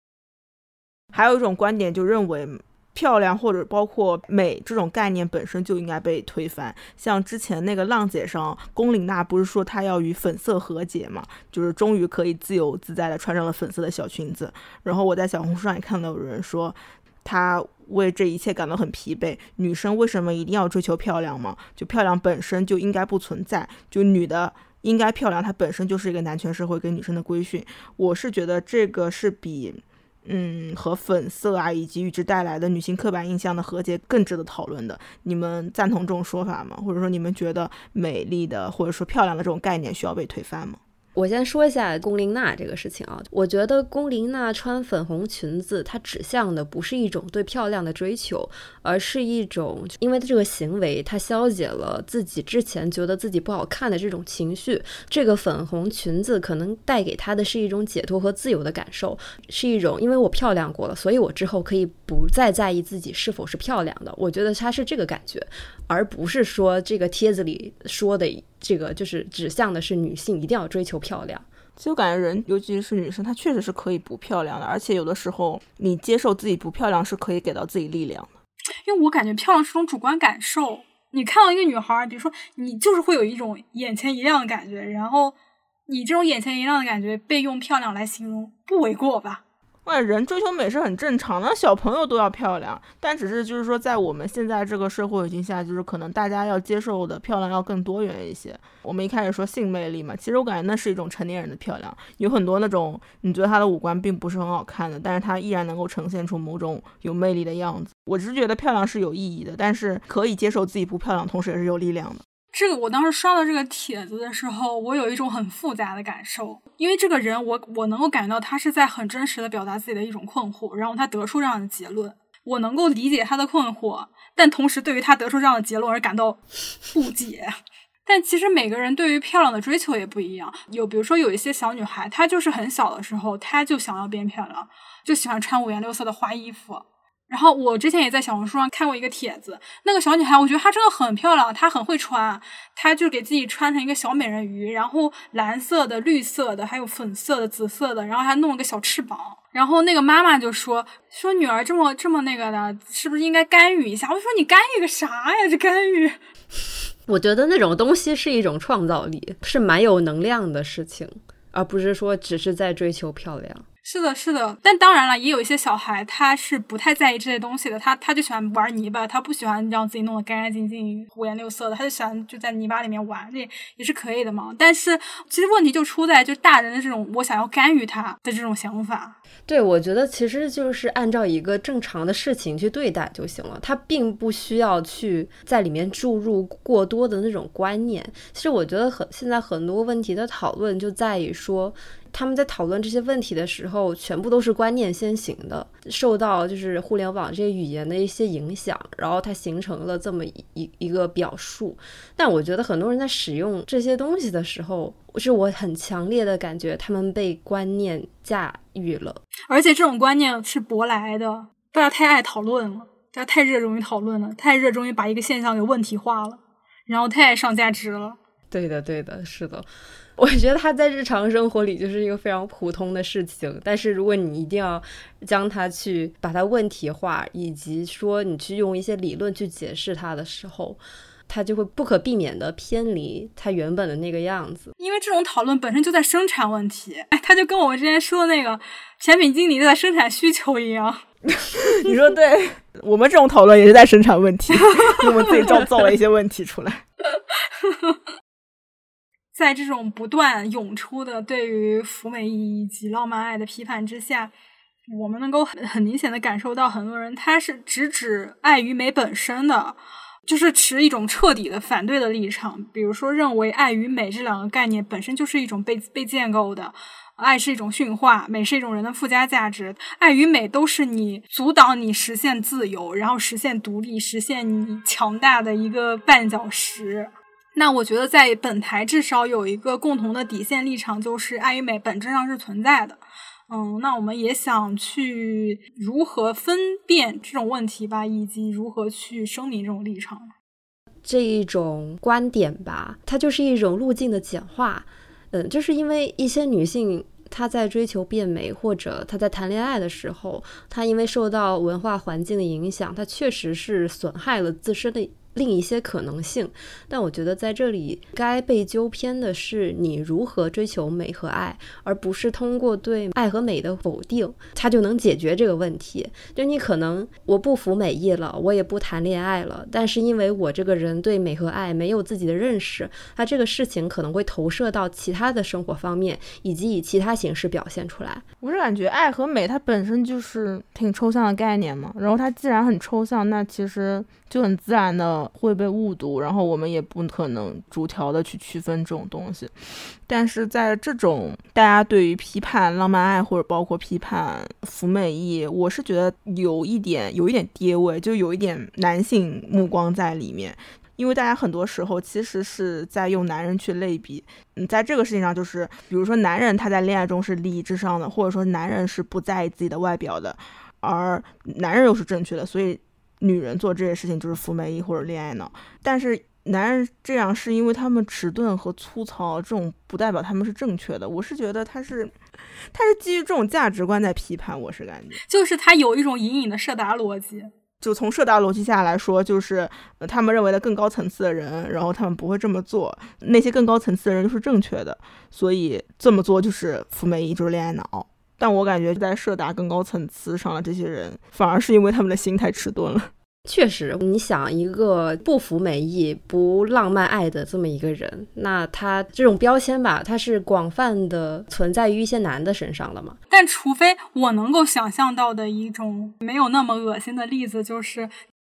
还有一种观点就认为。漂亮或者包括美这种概念本身就应该被推翻。像之前那个浪姐上，龚琳娜不是说她要与粉色和解嘛？就是终于可以自由自在的穿上了粉色的小裙子。然后我在小红书上也看到有人说，她为这一切感到很疲惫。女生为什么一定要追求漂亮吗？就漂亮本身就应该不存在。就女的应该漂亮，它本身就是一个男权社会给女生的规训。我是觉得这个是比。嗯，和粉色啊，以及与之带来的女性刻板印象的和解更值得讨论的。你们赞同这种说法吗？或者说你们觉得美丽的或者说漂亮的这种概念需要被推翻吗？我先说一下龚琳娜这个事情啊，我觉得龚琳娜穿粉红裙子，它指向的不是一种对漂亮的追求，而是一种因为这个行为，她消解了自己之前觉得自己不好看的这种情绪。这个粉红裙子可能带给她的是一种解脱和自由的感受，是一种因为我漂亮过了，所以我之后可以不再在意自己是否是漂亮的。我觉得她是这个感觉，而不是说这个帖子里说的。这个就是指向的是女性一定要追求漂亮。其实我感觉人，尤其是女生，她确实是可以不漂亮的，而且有的时候你接受自己不漂亮是可以给到自己力量的。因为我感觉漂亮是种主观感受，你看到一个女孩，比如说你就是会有一种眼前一亮的感觉，然后你这种眼前一亮的感觉被用漂亮来形容，不为过吧？哇，人追求美是很正常的，小朋友都要漂亮，但只是就是说，在我们现在这个社会环境下，就是可能大家要接受的漂亮要更多元一些。我们一开始说性魅力嘛，其实我感觉那是一种成年人的漂亮，有很多那种你觉得他的五官并不是很好看的，但是他依然能够呈现出某种有魅力的样子。我只是觉得漂亮是有意义的，但是可以接受自己不漂亮，同时也是有力量的。这个我当时刷到这个帖子的时候，我有一种很复杂的感受，因为这个人，我我能够感到他是在很真实的表达自己的一种困惑，然后他得出这样的结论，我能够理解他的困惑，但同时对于他得出这样的结论而感到不解。但其实每个人对于漂亮的追求也不一样，有比如说有一些小女孩，她就是很小的时候，她就想要变漂亮，就喜欢穿五颜六色的花衣服。然后我之前也在小红书上看过一个帖子，那个小女孩，我觉得她真的很漂亮，她很会穿，她就给自己穿成一个小美人鱼，然后蓝色的、绿色的，还有粉色的、紫色的，然后还弄了个小翅膀。然后那个妈妈就说：“说女儿这么这么那个的，是不是应该干预一下？”我说：“你干预个啥呀？这干预？” 我觉得那种东西是一种创造力，是蛮有能量的事情，而不是说只是在追求漂亮。是的，是的，但当然了，也有一些小孩他是不太在意这些东西的，他他就喜欢玩泥巴，他不喜欢让自己弄得干干净净、五颜六色的，他就喜欢就在泥巴里面玩，这也是可以的嘛。但是其实问题就出在就大人的这种我想要干预他的这种想法。对，我觉得其实就是按照一个正常的事情去对待就行了，他并不需要去在里面注入过多的那种观念。其实我觉得很现在很多问题的讨论就在于说。他们在讨论这些问题的时候，全部都是观念先行的，受到就是互联网这些语言的一些影响，然后它形成了这么一一个表述。但我觉得很多人在使用这些东西的时候，是我很强烈的感觉，他们被观念驾驭了，而且这种观念是舶来的，大家太爱讨论了，大家太热衷于讨论了，太热衷于把一个现象给问题化了，然后太爱上价值了。对的，对的，是的。我觉得它在日常生活里就是一个非常普通的事情，但是如果你一定要将它去把它问题化，以及说你去用一些理论去解释它的时候，它就会不可避免的偏离它原本的那个样子。因为这种讨论本身就在生产问题，哎，它就跟我们之前说的那个产品经理在生产需求一样。你说对，我们这种讨论也是在生产问题，我们自己造造了一些问题出来。在这种不断涌出的对于福美以及浪漫爱的批判之下，我们能够很很明显的感受到，很多人他是直指爱与美本身的，就是持一种彻底的反对的立场。比如说，认为爱与美这两个概念本身就是一种被被建构的，爱是一种驯化，美是一种人的附加价值。爱与美都是你阻挡你实现自由，然后实现独立、实现你强大的一个绊脚石。那我觉得，在本台至少有一个共同的底线立场，就是爱与美本质上是存在的。嗯，那我们也想去如何分辨这种问题吧，以及如何去声明这种立场。这一种观点吧，它就是一种路径的简化。嗯，就是因为一些女性她在追求变美，或者她在谈恋爱的时候，她因为受到文化环境的影响，她确实是损害了自身的。另一些可能性，但我觉得在这里该被纠偏的是你如何追求美和爱，而不是通过对爱和美的否定，它就能解决这个问题。就你可能我不服美意了，我也不谈恋爱了，但是因为我这个人对美和爱没有自己的认识，它这个事情可能会投射到其他的生活方面，以及以其他形式表现出来。我是感觉爱和美它本身就是挺抽象的概念嘛，然后它既然很抽象，那其实就很自然的。会被误读，然后我们也不可能逐条的去区分这种东西。但是在这种大家对于批判浪漫爱或者包括批判福美役，我是觉得有一点有一点跌位，就有一点男性目光在里面。因为大家很多时候其实是在用男人去类比，嗯，在这个事情上，就是比如说男人他在恋爱中是利益至上的，或者说男人是不在意自己的外表的，而男人又是正确的，所以女人做这些事情就是服美役或者恋爱脑。但是男人这样是因为他们迟钝和粗糙，这种不代表他们是正确的。我是觉得他是，他是基于这种价值观在批判，我是感觉，就是他有一种隐隐的设达逻辑。就从社达逻辑下来说，就是他们认为的更高层次的人，然后他们不会这么做。那些更高层次的人就是正确的，所以这么做就是服美役，就是恋爱脑。但我感觉在社达更高层次上的这些人，反而是因为他们的心太迟钝了。确实，你想一个不服美意、不浪漫爱的这么一个人，那他这种标签吧，他是广泛的存在于一些男的身上了嘛？但除非我能够想象到的一种没有那么恶心的例子，就是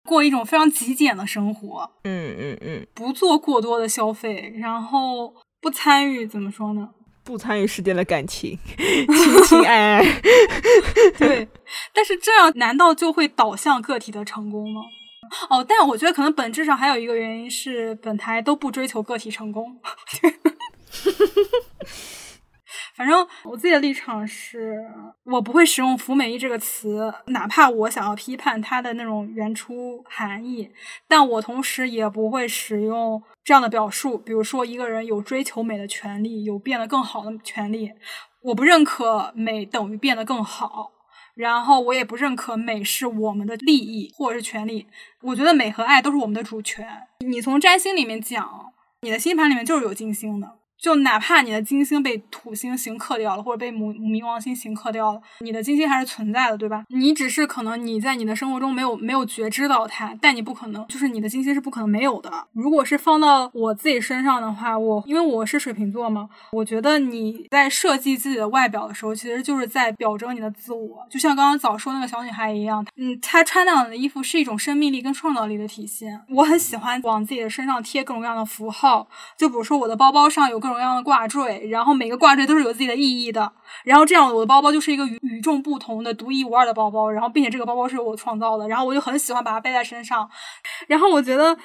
过一种非常极简的生活，嗯嗯嗯，不做过多的消费，然后不参与，怎么说呢？不参与世间的感情，情情爱爱。对，但是这样难道就会导向个体的成功吗？哦，但我觉得可能本质上还有一个原因是，本台都不追求个体成功。反正我自己的立场是，我不会使用“服美役”这个词，哪怕我想要批判它的那种原初含义，但我同时也不会使用这样的表述。比如说，一个人有追求美的权利，有变得更好的权利，我不认可美等于变得更好，然后我也不认可美是我们的利益或者是权利。我觉得美和爱都是我们的主权。你从占星里面讲，你的星盘里面就是有金星的。就哪怕你的金星被土星刑克掉了，或者被冥冥王星刑克掉了，你的金星还是存在的，对吧？你只是可能你在你的生活中没有没有觉知到它，但你不可能，就是你的金星是不可能没有的。如果是放到我自己身上的话，我因为我是水瓶座嘛，我觉得你在设计自己的外表的时候，其实就是在表征你的自我。就像刚刚早说那个小女孩一样，嗯，她穿那样的衣服是一种生命力跟创造力的体现。我很喜欢往自己的身上贴各种各样的符号，就比如说我的包包上有各种。各样的挂坠，然后每个挂坠都是有自己的意义的，然后这样我的包包就是一个与与众不同的、独一无二的包包，然后并且这个包包是我创造的，然后我就很喜欢把它背在身上。然后我觉得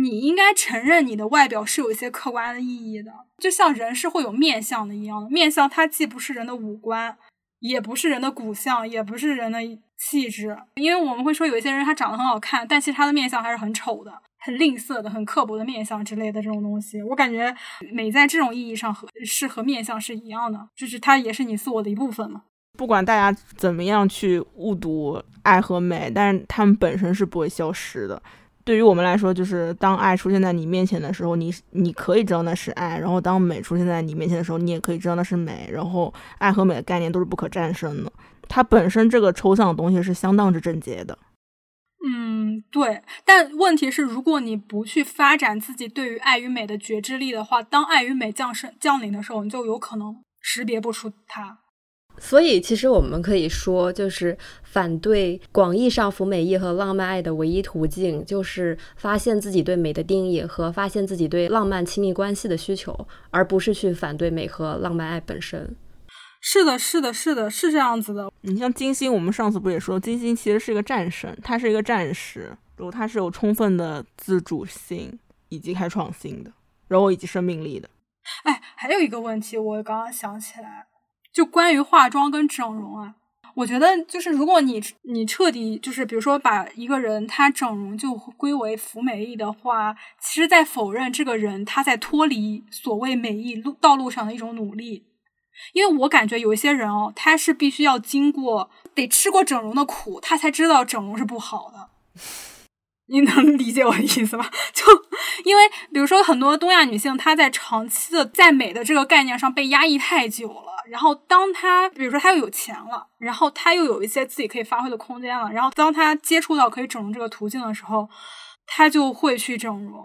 你应该承认你的外表是有一些客观的意义的，就像人是会有面相的一样，面相它既不是人的五官，也不是人的骨相，也不是人的气质，因为我们会说有一些人他长得很好看，但其实他的面相还是很丑的。很吝啬的、很刻薄的面相之类的这种东西，我感觉美在这种意义上和是和面相是一样的，就是它也是你自我的一部分嘛。不管大家怎么样去误读爱和美，但是它们本身是不会消失的。对于我们来说，就是当爱出现在你面前的时候，你你可以知道那是爱；然后当美出现在你面前的时候，你也可以知道那是美。然后爱和美的概念都是不可战胜的，它本身这个抽象的东西是相当之正洁的。嗯，对，但问题是，如果你不去发展自己对于爱与美的觉知力的话，当爱与美降生降临的时候，你就有可能识别不出它。所以，其实我们可以说，就是反对广义上服美意和浪漫爱的唯一途径，就是发现自己对美的定义和发现自己对浪漫亲密关系的需求，而不是去反对美和浪漫爱本身。是的，是的，是的，是这样子的。你像金星，我们上次不也说，金星其实是一个战神，他是一个战士，然后他是有充分的自主性以及开创性的，然后以及生命力的。哎，还有一个问题，我刚刚想起来，就关于化妆跟整容啊，我觉得就是如果你你彻底就是比如说把一个人他整容就归为服美役的话，其实在否认这个人他在脱离所谓美役路道路上的一种努力。因为我感觉有一些人哦，他是必须要经过得吃过整容的苦，他才知道整容是不好的。你能理解我的意思吗？就因为比如说很多东亚女性，她在长期的在美的这个概念上被压抑太久了，然后当她比如说她又有钱了，然后她又有一些自己可以发挥的空间了，然后当她接触到可以整容这个途径的时候，她就会去整容。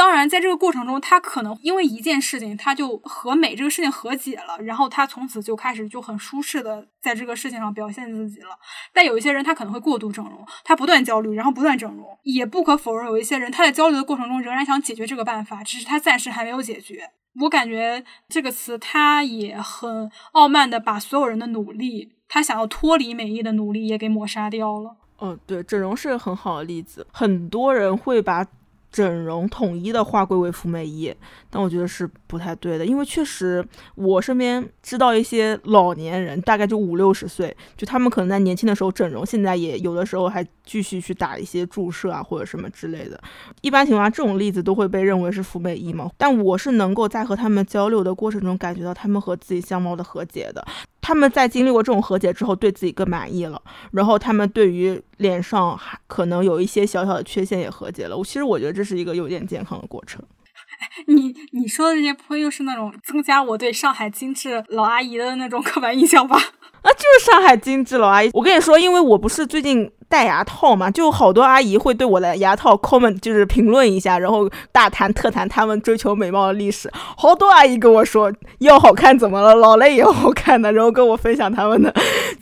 当然，在这个过程中，他可能因为一件事情，他就和美这个事情和解了，然后他从此就开始就很舒适的在这个事情上表现自己了。但有一些人，他可能会过度整容，他不断焦虑，然后不断整容。也不可否认，有一些人他在焦虑的过程中仍然想解决这个办法，只是他暂时还没有解决。我感觉这个词，他也很傲慢的把所有人的努力，他想要脱离美意的努力也给抹杀掉了。哦，对，整容是个很好的例子，很多人会把。整容统一的划归为服美役，但我觉得是不太对的，因为确实我身边知道一些老年人，大概就五六十岁，就他们可能在年轻的时候整容，现在也有的时候还继续去打一些注射啊或者什么之类的。一般情况下，这种例子都会被认为是服美役嘛。但我是能够在和他们交流的过程中，感觉到他们和自己相貌的和解的。他们在经历过这种和解之后，对自己更满意了，然后他们对于脸上还可能有一些小小的缺陷也和解了。我其实我觉得这是一个有点健康的过程。你你说的这些不会又是那种增加我对上海精致老阿姨的那种刻板印象吧？啊，就是上海精致老阿姨。我跟你说，因为我不是最近戴牙套嘛，就好多阿姨会对我的牙套 comment 就是评论一下，然后大谈特谈他们追求美貌的历史。好多阿姨跟我说，要好看怎么了？老了也要好看的，然后跟我分享他们的，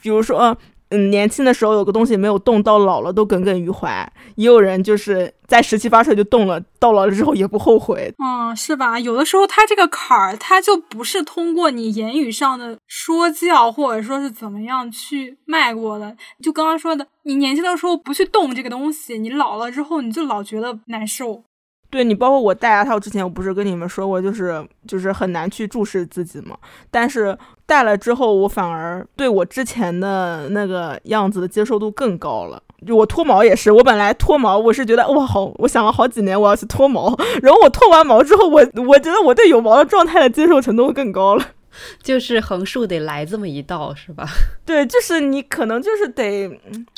比如说。嗯年轻的时候有个东西没有动，到老了都耿耿于怀。也有人就是在十七八岁就动了，到老了之后也不后悔。嗯，是吧？有的时候他这个坎儿，他就不是通过你言语上的说教，或者说是怎么样去迈过的。就刚刚说的，你年轻的时候不去动这个东西，你老了之后你就老觉得难受。对你，包括我戴牙套之前，我不是跟你们说过，就是就是很难去注视自己嘛。但是戴了之后，我反而对我之前的那个样子的接受度更高了。就我脱毛也是，我本来脱毛，我是觉得哇好，我想了好几年我要去脱毛，然后我脱完毛之后，我我觉得我对有毛的状态的接受程度更高了。就是横竖得来这么一道，是吧？对，就是你可能就是得。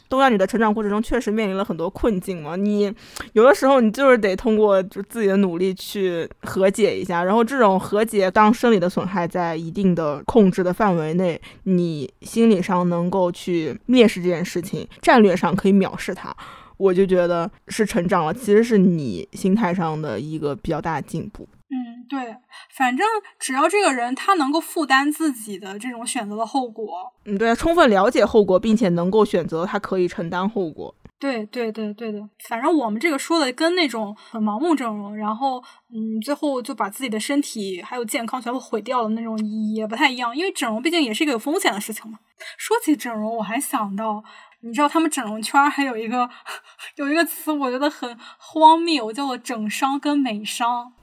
东亚女的成长过程中确实面临了很多困境嘛，你有的时候你就是得通过就自己的努力去和解一下，然后这种和解，当生理的损害在一定的控制的范围内，你心理上能够去蔑视这件事情，战略上可以藐视它，我就觉得是成长了，其实是你心态上的一个比较大的进步。嗯，对，反正只要这个人他能够负担自己的这种选择的后果，嗯，对，充分了解后果，并且能够选择他可以承担后果。对，对，对，对的。反正我们这个说的跟那种很盲目整容，然后嗯，最后就把自己的身体还有健康全部毁掉了那种也不太一样，因为整容毕竟也是一个有风险的事情嘛。说起整容，我还想到，你知道他们整容圈还有一个 有一个词，我觉得很荒谬，叫做整伤跟美伤。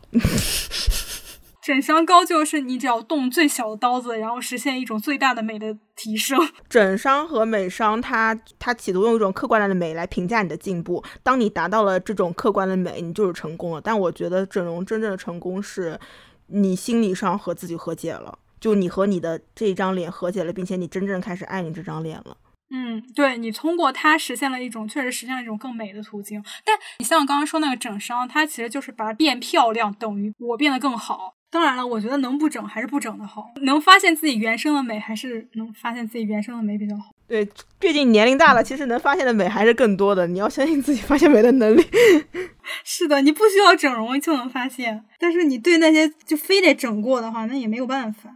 整伤高就是你只要动最小的刀子，然后实现一种最大的美的提升。整伤和美伤，它它企图用一种客观的美来评价你的进步。当你达到了这种客观的美，你就是成功了。但我觉得整容真正的成功是，你心理上和自己和解了，就你和你的这一张脸和解了，并且你真正开始爱你这张脸了。嗯，对你通过它实现了一种，确实实现了一种更美的途径。但你像刚刚说那个整伤，它其实就是把它变漂亮，等于我变得更好。当然了，我觉得能不整还是不整的好，能发现自己原生的美还是能发现自己原生的美比较好。对，毕竟年龄大了，其实能发现的美还是更多的。你要相信自己发现美的能力。是的，你不需要整容就能发现，但是你对那些就非得整过的话，那也没有办法。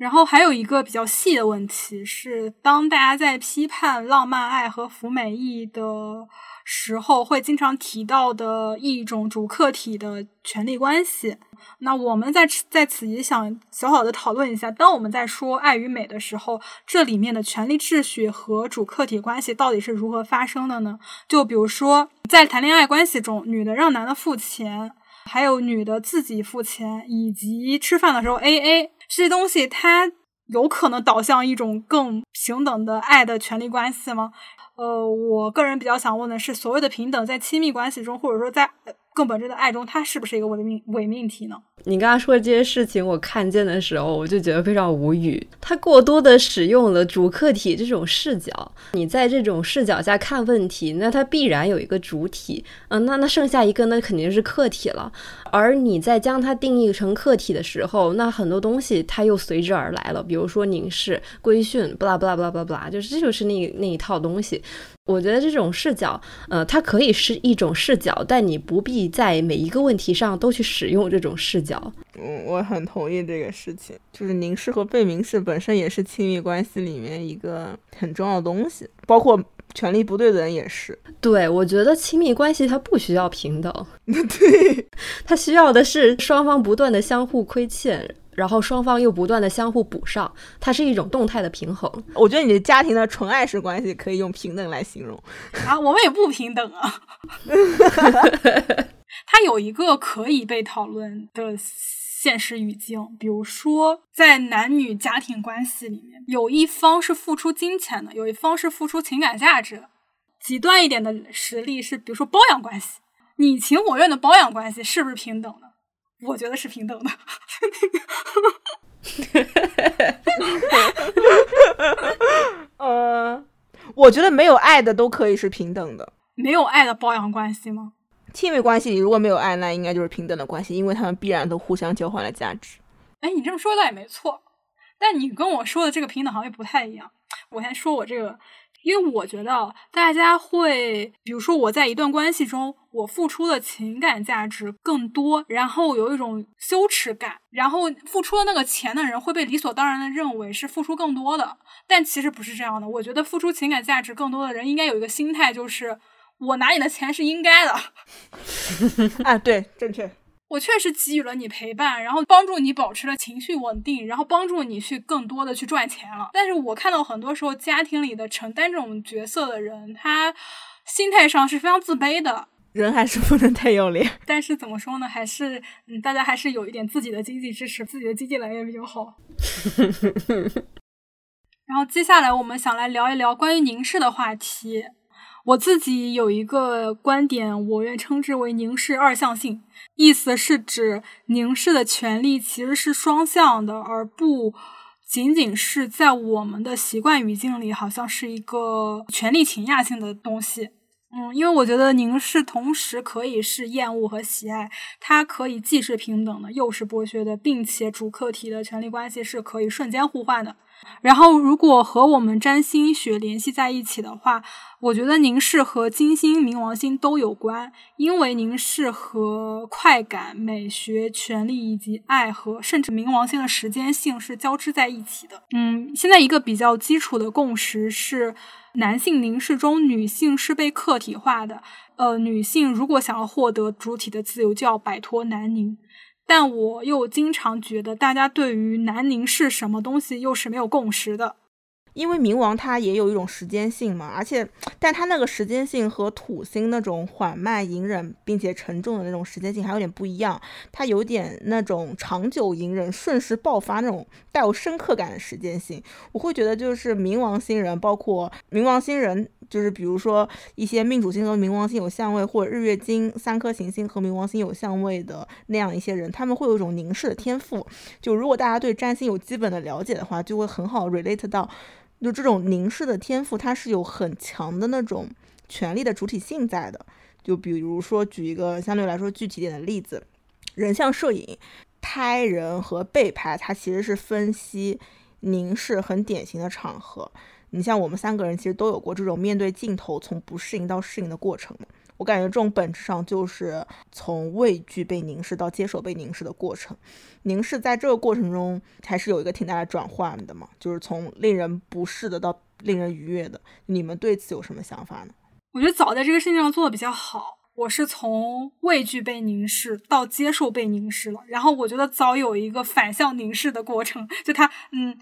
然后还有一个比较细的问题是，当大家在批判浪漫爱和服美役的时候，会经常提到的一种主客体的权利关系。那我们在在此也想小小的讨论一下，当我们在说爱与美的时候，这里面的权利秩序和主客体关系到底是如何发生的呢？就比如说，在谈恋爱关系中，女的让男的付钱，还有女的自己付钱，以及吃饭的时候 A A。这些东西它有可能导向一种更平等的爱的权利关系吗？呃，我个人比较想问的是，所谓的平等在亲密关系中，或者说在更本质的爱中，它是不是一个伪命伪命题呢？你刚刚说的这些事情，我看见的时候，我就觉得非常无语。他过多的使用了主客体这种视角，你在这种视角下看问题，那它必然有一个主体，嗯，那那剩下一个那肯定是客体了。而你在将它定义成客体的时候，那很多东西它又随之而来了，比如说凝视、规训，不啦不啦不啦不啦不啦，就是这就是那那一套东西。我觉得这种视角，呃，它可以是一种视角，但你不必在每一个问题上都去使用这种视角。嗯，我很同意这个事情，就是凝视和被凝视本身也是亲密关系里面一个很重要的东西，包括权力不对的人也是。对，我觉得亲密关系它不需要平等，对，它需要的是双方不断的相互亏欠。然后双方又不断的相互补上，它是一种动态的平衡。我觉得你的家庭的纯爱式关系可以用平等来形容 啊，我们也不平等啊。它有一个可以被讨论的现实语境，比如说在男女家庭关系里面，有一方是付出金钱的，有一方是付出情感价值的。极端一点的实例是，比如说包养关系，你情我愿的包养关系是不是平等的？我觉得是平等的。呃，我觉得没有爱的都可以是平等的。没有爱的包养关系吗？亲密关系里如果没有爱，那应该就是平等的关系，因为他们必然都互相交换了价值。哎，你这么说倒也没错，但你跟我说的这个平等好像不太一样。我先说我这个。因为我觉得大家会，比如说我在一段关系中，我付出的情感价值更多，然后有一种羞耻感，然后付出了那个钱的人会被理所当然的认为是付出更多的，但其实不是这样的。我觉得付出情感价值更多的人应该有一个心态，就是我拿你的钱是应该的。啊，对，正确。我确实给予了你陪伴，然后帮助你保持了情绪稳定，然后帮助你去更多的去赚钱了。但是我看到很多时候家庭里的承担这种角色的人，他心态上是非常自卑的。人还是不能太要脸。但是怎么说呢？还是嗯，大家还是有一点自己的经济支持，自己的经济来源比较好。然后接下来我们想来聊一聊关于凝视的话题。我自己有一个观点，我愿称之为凝视二向性，意思是指凝视的权利其实是双向的，而不仅仅是在我们的习惯语境里，好像是一个权力倾轧性的东西。嗯，因为我觉得凝视同时可以是厌恶和喜爱，它可以既是平等的，又是剥削的，并且主客体的权力关系是可以瞬间互换的。然后，如果和我们占星学联系在一起的话，我觉得凝视和金星、冥王星都有关，因为凝视和快感、美学、权力以及爱和甚至冥王星的时间性是交织在一起的。嗯，现在一个比较基础的共识是，男性凝视中女性是被客体化的。呃，女性如果想要获得主体的自由，就要摆脱男凝。但我又经常觉得，大家对于南宁是什么东西又是没有共识的。因为冥王它也有一种时间性嘛，而且，但它那个时间性和土星那种缓慢、隐忍并且沉重的那种时间性还有点不一样，它有点那种长久隐忍、瞬时爆发那种带有深刻感的时间性。我会觉得就是冥王星人，包括冥王星人，就是比如说一些命主星和冥王星有相位，或者日月金三颗行星和冥王星有相位的那样一些人，他们会有一种凝视的天赋。就如果大家对占星有基本的了解的话，就会很好 relate 到。就这种凝视的天赋，它是有很强的那种权力的主体性在的。就比如说，举一个相对来说具体点的例子，人像摄影，拍人和被拍，它其实是分析凝视很典型的场合。你像我们三个人，其实都有过这种面对镜头从不适应到适应的过程。我感觉这种本质上就是从畏惧被凝视到接受被凝视的过程。凝视在这个过程中还是有一个挺大的转换的嘛，就是从令人不适的到令人愉悦的。你们对此有什么想法呢？我觉得早在这个事情上做的比较好。我是从畏惧被凝视到接受被凝视了，然后我觉得早有一个反向凝视的过程，就他嗯，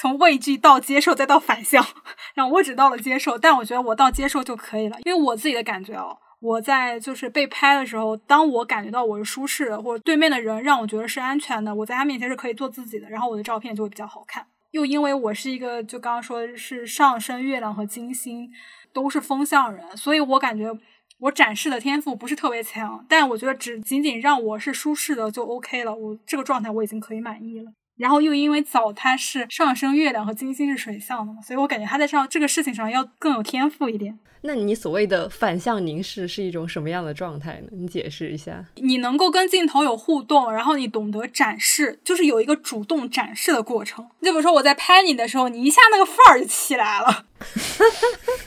从畏惧到接受再到反向，然后我只到了接受，但我觉得我到接受就可以了，因为我自己的感觉哦。我在就是被拍的时候，当我感觉到我是舒适的，或者对面的人让我觉得是安全的，我在他面前是可以做自己的，然后我的照片就会比较好看。又因为我是一个就刚刚说的是上升月亮和金星都是风象人，所以我感觉我展示的天赋不是特别强，但我觉得只仅仅让我是舒适的就 OK 了，我这个状态我已经可以满意了。然后又因为早他是上升月亮和金星是水象的，所以我感觉他在上这个事情上要更有天赋一点。那你所谓的反向凝视是一种什么样的状态呢？你解释一下。你能够跟镜头有互动，然后你懂得展示，就是有一个主动展示的过程。就比如说我在拍你的时候，你一下那个范儿就起来了。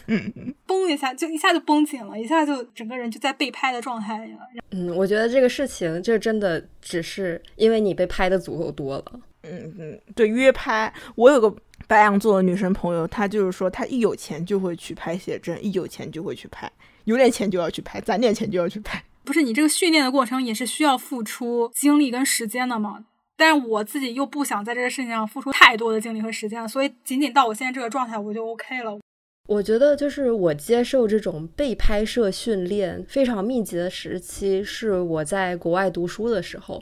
绷一下就一下就绷紧了，一下就整个人就在被拍的状态里了。嗯，我觉得这个事情就真的只是因为你被拍的足够多了。嗯嗯，对，约拍，我有个白羊座的女生朋友，她就是说她一有钱就会去拍写真，一有钱就会去拍，有点钱就要去拍，攒点钱就要去拍。不是你这个训练的过程也是需要付出精力跟时间的嘛？但是我自己又不想在这个事情上付出太多的精力和时间了，所以仅仅到我现在这个状态我就 OK 了。我觉得就是我接受这种被拍摄训练非常密集的时期，是我在国外读书的时候。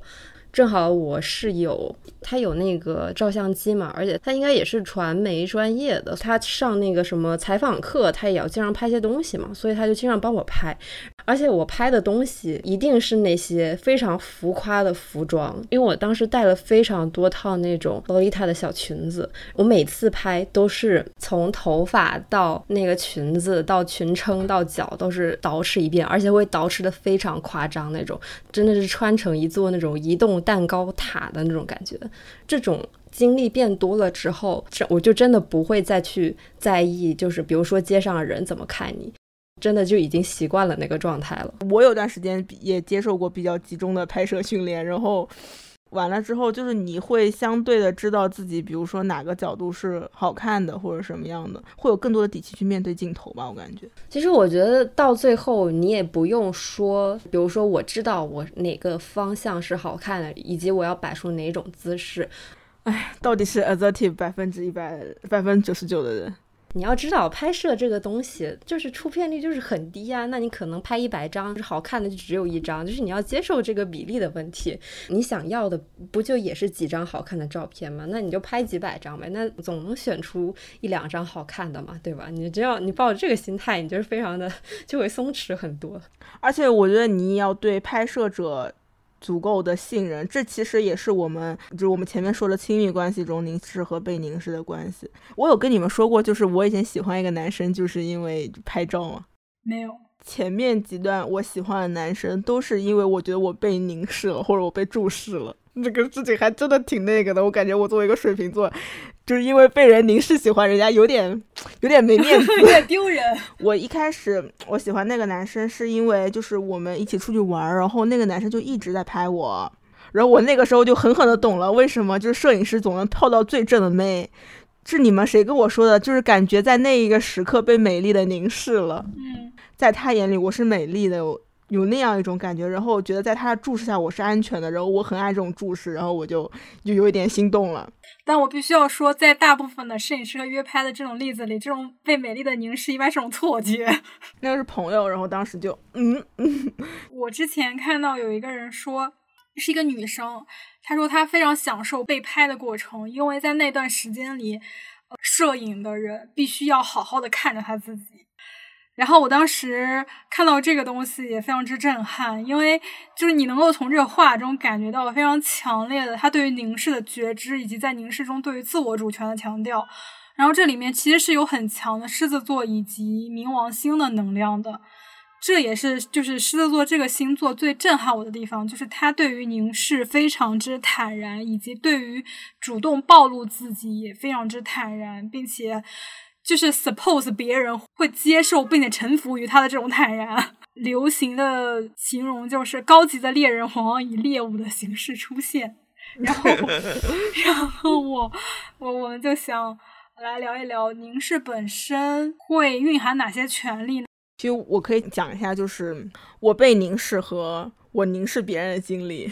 正好我室友他有那个照相机嘛，而且他应该也是传媒专业的，他上那个什么采访课，他也要经常拍些东西嘛，所以他就经常帮我拍。而且我拍的东西一定是那些非常浮夸的服装，因为我当时带了非常多套那种洛丽塔的小裙子，我每次拍都是从头发到那个裙子到裙撑到脚都是捯饬一遍，而且会捯饬的非常夸张那种，真的是穿成一座那种移动蛋糕塔的那种感觉。这种经历变多了之后，这我就真的不会再去在意，就是比如说街上人怎么看你。真的就已经习惯了那个状态了。我有段时间也接受过比较集中的拍摄训练，然后完了之后，就是你会相对的知道自己，比如说哪个角度是好看的，或者什么样的，会有更多的底气去面对镜头吧。我感觉，其实我觉得到最后你也不用说，比如说我知道我哪个方向是好看的，以及我要摆出哪种姿势。哎，到底是 assertive 百分之一百百分之九十九的人。你要知道，拍摄这个东西就是出片率就是很低啊。那你可能拍一百张，就是好看的就只有一张，就是你要接受这个比例的问题。你想要的不就也是几张好看的照片吗？那你就拍几百张呗，那总能选出一两张好看的嘛，对吧？你只要你抱着这个心态，你就是非常的就会松弛很多。而且我觉得你要对拍摄者。足够的信任，这其实也是我们，就是我们前面说的亲密关系中凝视和被凝视的关系。我有跟你们说过，就是我以前喜欢一个男生，就是因为拍照吗？没有。前面几段我喜欢的男生，都是因为我觉得我被凝视了，或者我被注视了。这个事情还真的挺那个的，我感觉我作为一个水瓶座，就是因为被人凝视喜欢人家，有点有点没面子，有点丢人。我一开始我喜欢那个男生，是因为就是我们一起出去玩，然后那个男生就一直在拍我，然后我那个时候就狠狠的懂了为什么就是摄影师总能泡到最正的妹。是你们谁跟我说的？就是感觉在那一个时刻被美丽的凝视了。嗯，在他眼里我是美丽的。有那样一种感觉，然后我觉得在他的注视下我是安全的，然后我很爱这种注视，然后我就就有一点心动了。但我必须要说，在大部分的摄影师和约拍的这种例子里，这种被美丽的凝视一般是种错觉。那个是朋友，然后当时就嗯嗯。我之前看到有一个人说，是一个女生，她说她非常享受被拍的过程，因为在那段时间里，摄影的人必须要好好的看着他自己。然后我当时看到这个东西也非常之震撼，因为就是你能够从这个画中感觉到非常强烈的他对于凝视的觉知，以及在凝视中对于自我主权的强调。然后这里面其实是有很强的狮子座以及冥王星的能量的，这也是就是狮子座这个星座最震撼我的地方，就是他对于凝视非常之坦然，以及对于主动暴露自己也非常之坦然，并且。就是 suppose 别人会接受并且臣服于他的这种坦然。流行的形容就是高级的猎人往往以猎物的形式出现。然后，然后我我我们就想来聊一聊凝视本身会蕴含哪些权利呢？其实我可以讲一下，就是我被凝视和我凝视别人的经历。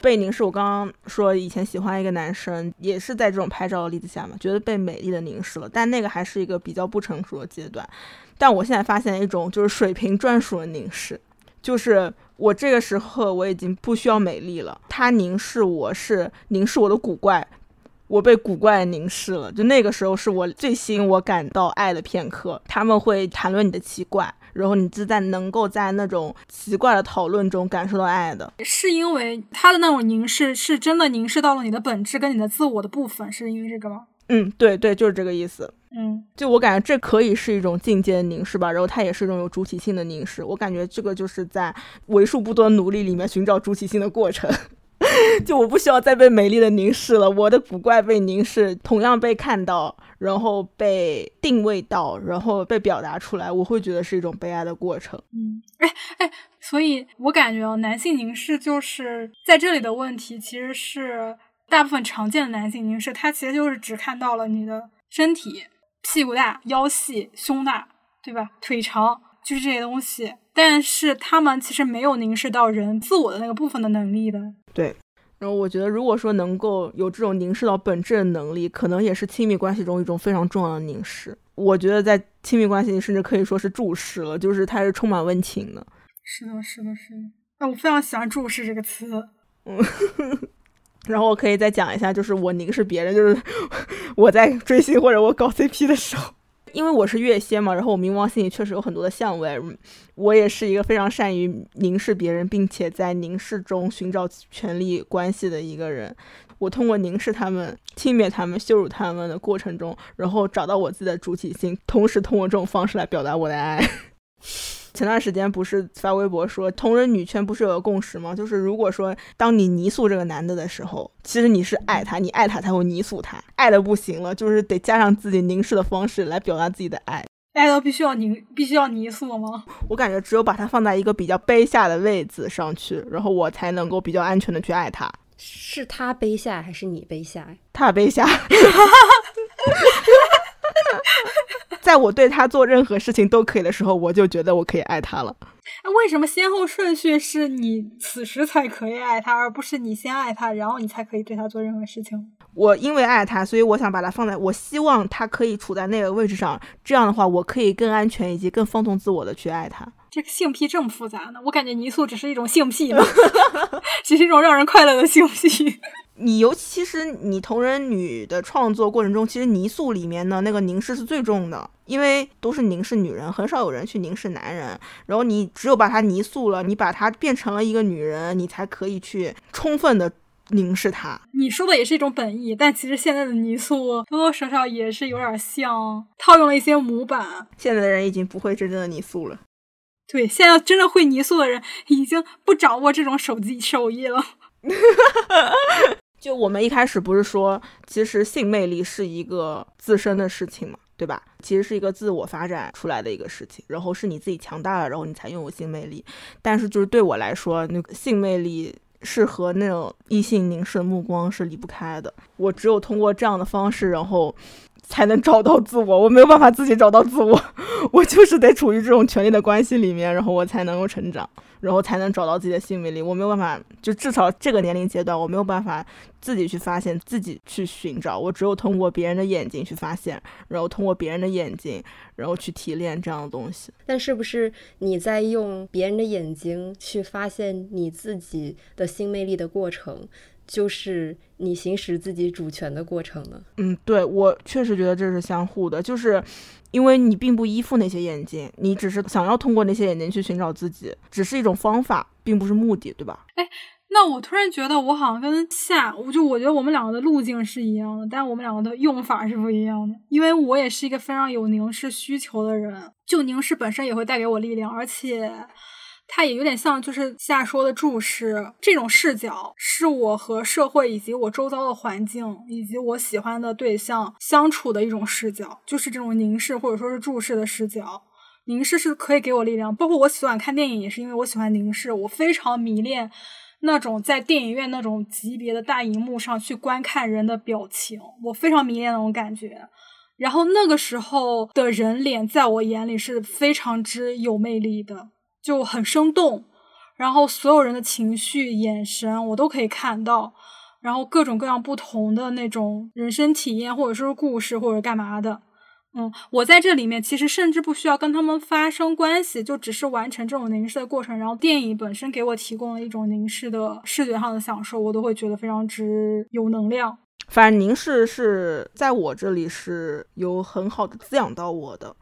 被凝视，我刚刚说以前喜欢一个男生，也是在这种拍照的例子下嘛，觉得被美丽的凝视了，但那个还是一个比较不成熟的阶段。但我现在发现一种就是水平专属的凝视，就是我这个时候我已经不需要美丽了，他凝视我是凝视我的古怪，我被古怪凝视了，就那个时候是我最新我感到爱的片刻。他们会谈论你的奇怪。然后你是在能够在那种奇怪的讨论中感受到爱的，是因为他的那种凝视是真的凝视到了你的本质跟你的自我的部分，是因为这个吗？嗯，对对，就是这个意思。嗯，就我感觉这可以是一种境界的凝视吧，然后它也是一种有主体性的凝视。我感觉这个就是在为数不多的努力里面寻找主体性的过程。就我不需要再被美丽的凝视了，我的古怪被凝视，同样被看到，然后被定位到，然后被表达出来，我会觉得是一种悲哀的过程。嗯，哎哎，所以我感觉啊，男性凝视就是在这里的问题，其实是大部分常见的男性凝视，他其实就是只看到了你的身体，屁股大、腰细、胸大，对吧？腿长，就是这些东西，但是他们其实没有凝视到人自我的那个部分的能力的。对。然后我觉得，如果说能够有这种凝视到本质的能力，可能也是亲密关系中一种非常重要的凝视。我觉得在亲密关系里，甚至可以说是注视了，就是它是充满温情的。是的，是的，是的。哎，我非常喜欢“注视”这个词。嗯。然后我可以再讲一下，就是我凝视别人，就是 我在追星或者我搞 CP 的时候。因为我是月仙嘛，然后我冥王心里确实有很多的相位，我也是一个非常善于凝视别人，并且在凝视中寻找权力关系的一个人。我通过凝视他们、轻蔑他们、羞辱他们的过程中，然后找到我自己的主体性，同时通过这种方式来表达我的爱。前段时间不是发微博说同人女圈不是有个共识吗？就是如果说当你泥塑这个男的的时候，其实你是爱他，你爱他才会泥塑他，爱的不行了，就是得加上自己凝视的方式来表达自己的爱。爱到必须要凝，必须要泥塑吗？我感觉只有把他放在一个比较卑下的位置上去，然后我才能够比较安全的去爱他。是他卑下还是你卑下？他卑下。在我对他做任何事情都可以的时候，我就觉得我可以爱他了。为什么先后顺序是你此时才可以爱他，而不是你先爱他，然后你才可以对他做任何事情？我因为爱他，所以我想把他放在我希望他可以处在那个位置上，这样的话，我可以更安全以及更放纵自我的去爱他。这个性癖这么复杂呢？我感觉泥塑只是一种性癖，只是一种让人快乐的性癖。你尤其是你同人女的创作过程中，其实泥塑里面的那个凝视是最重的，因为都是凝视女人，很少有人去凝视男人。然后你只有把它泥塑了，你把它变成了一个女人，你才可以去充分的凝视她。你说的也是一种本意，但其实现在的泥塑多多少少也是有点像套用了一些模板。现在的人已经不会真正的泥塑了。对，现在真的会泥塑的人已经不掌握这种手机手艺了。就我们一开始不是说，其实性魅力是一个自身的事情嘛，对吧？其实是一个自我发展出来的一个事情，然后是你自己强大了，然后你才拥有性魅力。但是就是对我来说，那个性魅力是和那种异性凝视的目光是离不开的。我只有通过这样的方式，然后才能找到自我。我没有办法自己找到自我，我就是得处于这种权力的关系里面，然后我才能够成长。然后才能找到自己的性魅力。我没有办法，就至少这个年龄阶段，我没有办法自己去发现，自己去寻找。我只有通过别人的眼睛去发现，然后通过别人的眼睛，然后去提炼这样的东西。但是不是你在用别人的眼睛去发现你自己的性魅力的过程？就是你行使自己主权的过程呢？嗯，对我确实觉得这是相互的，就是因为你并不依附那些眼睛，你只是想要通过那些眼睛去寻找自己，只是一种方法，并不是目的，对吧？哎，那我突然觉得我好像跟夏，我就我觉得我们两个的路径是一样的，但我们两个的用法是不一样的。因为我也是一个非常有凝视需求的人，就凝视本身也会带给我力量，而且。它也有点像，就是夏说的注视这种视角，是我和社会以及我周遭的环境以及我喜欢的对象相处的一种视角，就是这种凝视或者说是注视的视角。凝视是可以给我力量，包括我喜欢看电影，也是因为我喜欢凝视，我非常迷恋那种在电影院那种级别的大荧幕上去观看人的表情，我非常迷恋那种感觉。然后那个时候的人脸，在我眼里是非常之有魅力的。就很生动，然后所有人的情绪、眼神我都可以看到，然后各种各样不同的那种人生体验，或者说是故事，或者干嘛的，嗯，我在这里面其实甚至不需要跟他们发生关系，就只是完成这种凝视的过程，然后电影本身给我提供了一种凝视的视觉上的享受，我都会觉得非常之有能量。反正凝视是在我这里是有很好的滋养到我的。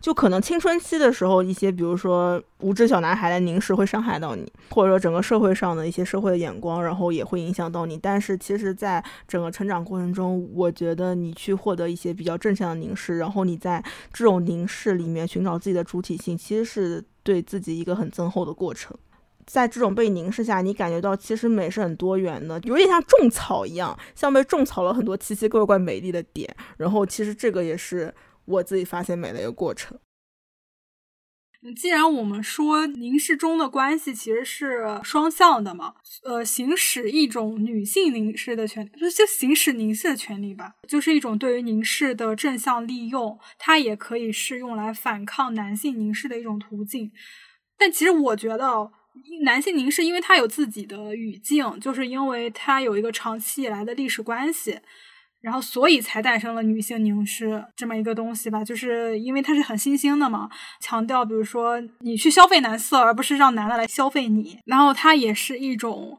就可能青春期的时候，一些比如说无知小男孩的凝视会伤害到你，或者说整个社会上的一些社会的眼光，然后也会影响到你。但是其实，在整个成长过程中，我觉得你去获得一些比较正向的凝视，然后你在这种凝视里面寻找自己的主体性，其实是对自己一个很增厚的过程。在这种被凝视下，你感觉到其实美是很多元的，有点像种草一样，像被种草了很多奇奇怪怪美丽的点。然后其实这个也是我自己发现美的一个过程。既然我们说凝视中的关系其实是双向的嘛，呃，行使一种女性凝视的权利，就行使凝视的权利吧，就是一种对于凝视的正向利用，它也可以是用来反抗男性凝视的一种途径。但其实我觉得，男性凝视因为它有自己的语境，就是因为它有一个长期以来的历史关系。然后，所以才诞生了女性凝视这么一个东西吧，就是因为它是很新兴的嘛，强调比如说你去消费男色，而不是让男的来消费你。然后它也是一种。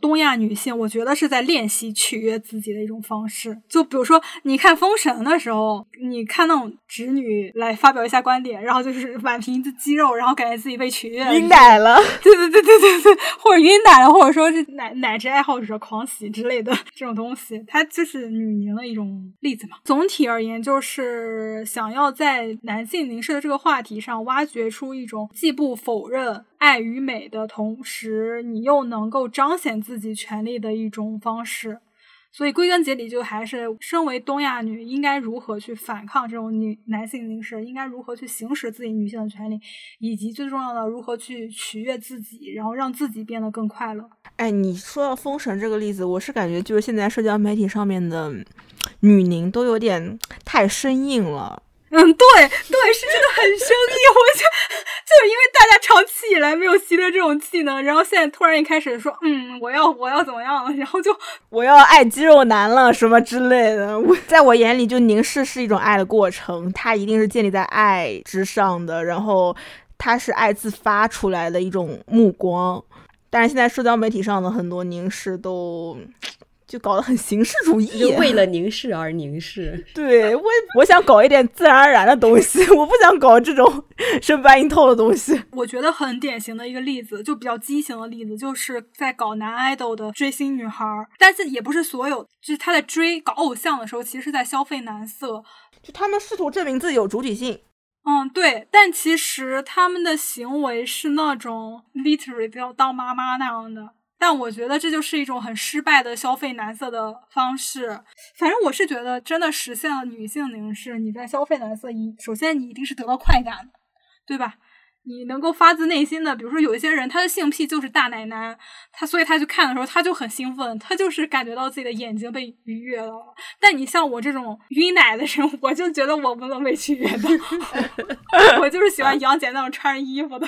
东亚女性，我觉得是在练习取悦自己的一种方式。就比如说，你看《封神》的时候，你看那种直女来发表一下观点，然后就是 宛平的肌肉，然后感觉自己被取悦，晕奶了。对对对对对对，或者晕奶了，或者说是奶奶汁爱好者狂喜之类的这种东西，它就是女凝的一种例子嘛。总体而言，就是想要在男性凝视的这个话题上挖掘出一种既不否认。爱与美的同时，你又能够彰显自己权利的一种方式，所以归根结底，就还是身为东亚女应该如何去反抗这种女男性凝视，应该如何去行使自己女性的权利，以及最重要的如何去取悦自己，然后让自己变得更快乐。哎，你说到封神这个例子，我是感觉就是现在社交媒体上面的女凝都有点太生硬了。嗯，对对，是真的很生硬。我就就是因为大家长期以来没有习得这种技能，然后现在突然一开始说，嗯，我要我要怎么样了，然后就我要爱肌肉男了什么之类的。我在我眼里，就凝视是一种爱的过程，它一定是建立在爱之上的，然后它是爱自发出来的一种目光。但是现在社交媒体上的很多凝视都。就搞得很形式主义，为了凝视而凝视。对我，我想搞一点自然而然的东西，我不想搞这种生搬硬套的东西。我觉得很典型的一个例子，就比较畸形的例子，就是在搞男 idol 的追星女孩，但是也不是所有，就是他在追搞偶像的时候，其实是在消费男色，就他们试图证明自己有主体性。嗯，对，但其实他们的行为是那种 literally 要当妈妈那样的。但我觉得这就是一种很失败的消费男色的方式。反正我是觉得，真的实现了女性凝视，你在消费男色，一首先你一定是得到快感的，对吧？你能够发自内心的，比如说有一些人，他的性癖就是大奶男，他所以他去看的时候，他就很兴奋，他就是感觉到自己的眼睛被愉悦了。但你像我这种晕奶的人，我就觉得我不能被取悦到，我就是喜欢杨姐那种穿衣服的。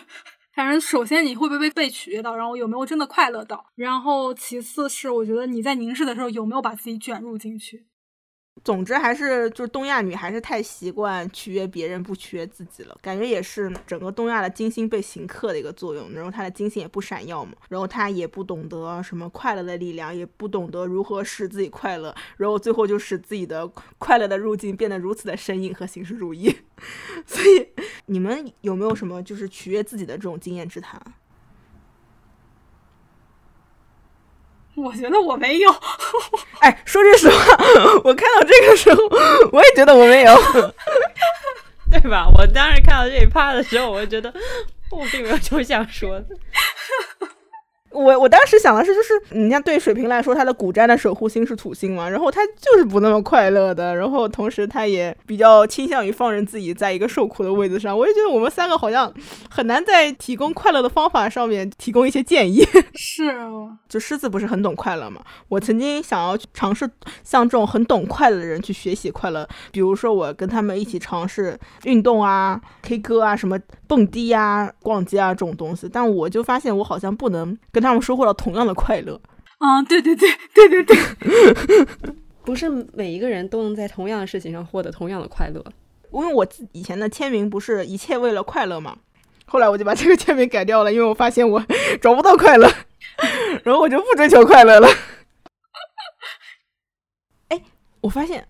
反正首先你会不会被被取悦到，然后有没有真的快乐到，然后其次是我觉得你在凝视的时候有没有把自己卷入进去。总之还是就是东亚女还是太习惯取悦别人，不取悦自己了。感觉也是整个东亚的金星被刑克的一个作用。然后她的金星也不闪耀嘛，然后她也不懂得什么快乐的力量，也不懂得如何使自己快乐，然后最后就使自己的快乐的路径变得如此的生硬和形式主义。所以你们有没有什么就是取悦自己的这种经验之谈？我觉得我没有。哎，说句实话，我看到这个时候，我也觉得我没有，对吧？我当时看到这一趴的时候，我就觉得我并没有这么想说的。我我当时想的是，就是你像对水瓶来说，他的古占的守护星是土星嘛，然后他就是不那么快乐的，然后同时他也比较倾向于放任自己在一个受苦的位置上。我也觉得我们三个好像很难在提供快乐的方法上面提供一些建议。是，就狮子不是很懂快乐嘛？我曾经想要尝试像这种很懂快乐的人去学习快乐，比如说我跟他们一起尝试运动啊、K 歌啊、什么蹦迪啊、逛街啊这种东西，但我就发现我好像不能跟。他们收获了同样的快乐。嗯，对对对对对对，不是每一个人都能在同样的事情上获得同样的快乐。因为我以前的签名不是一切为了快乐嘛，后来我就把这个签名改掉了，因为我发现我 找不到快乐，然后我就不追求快乐了。哎，我发现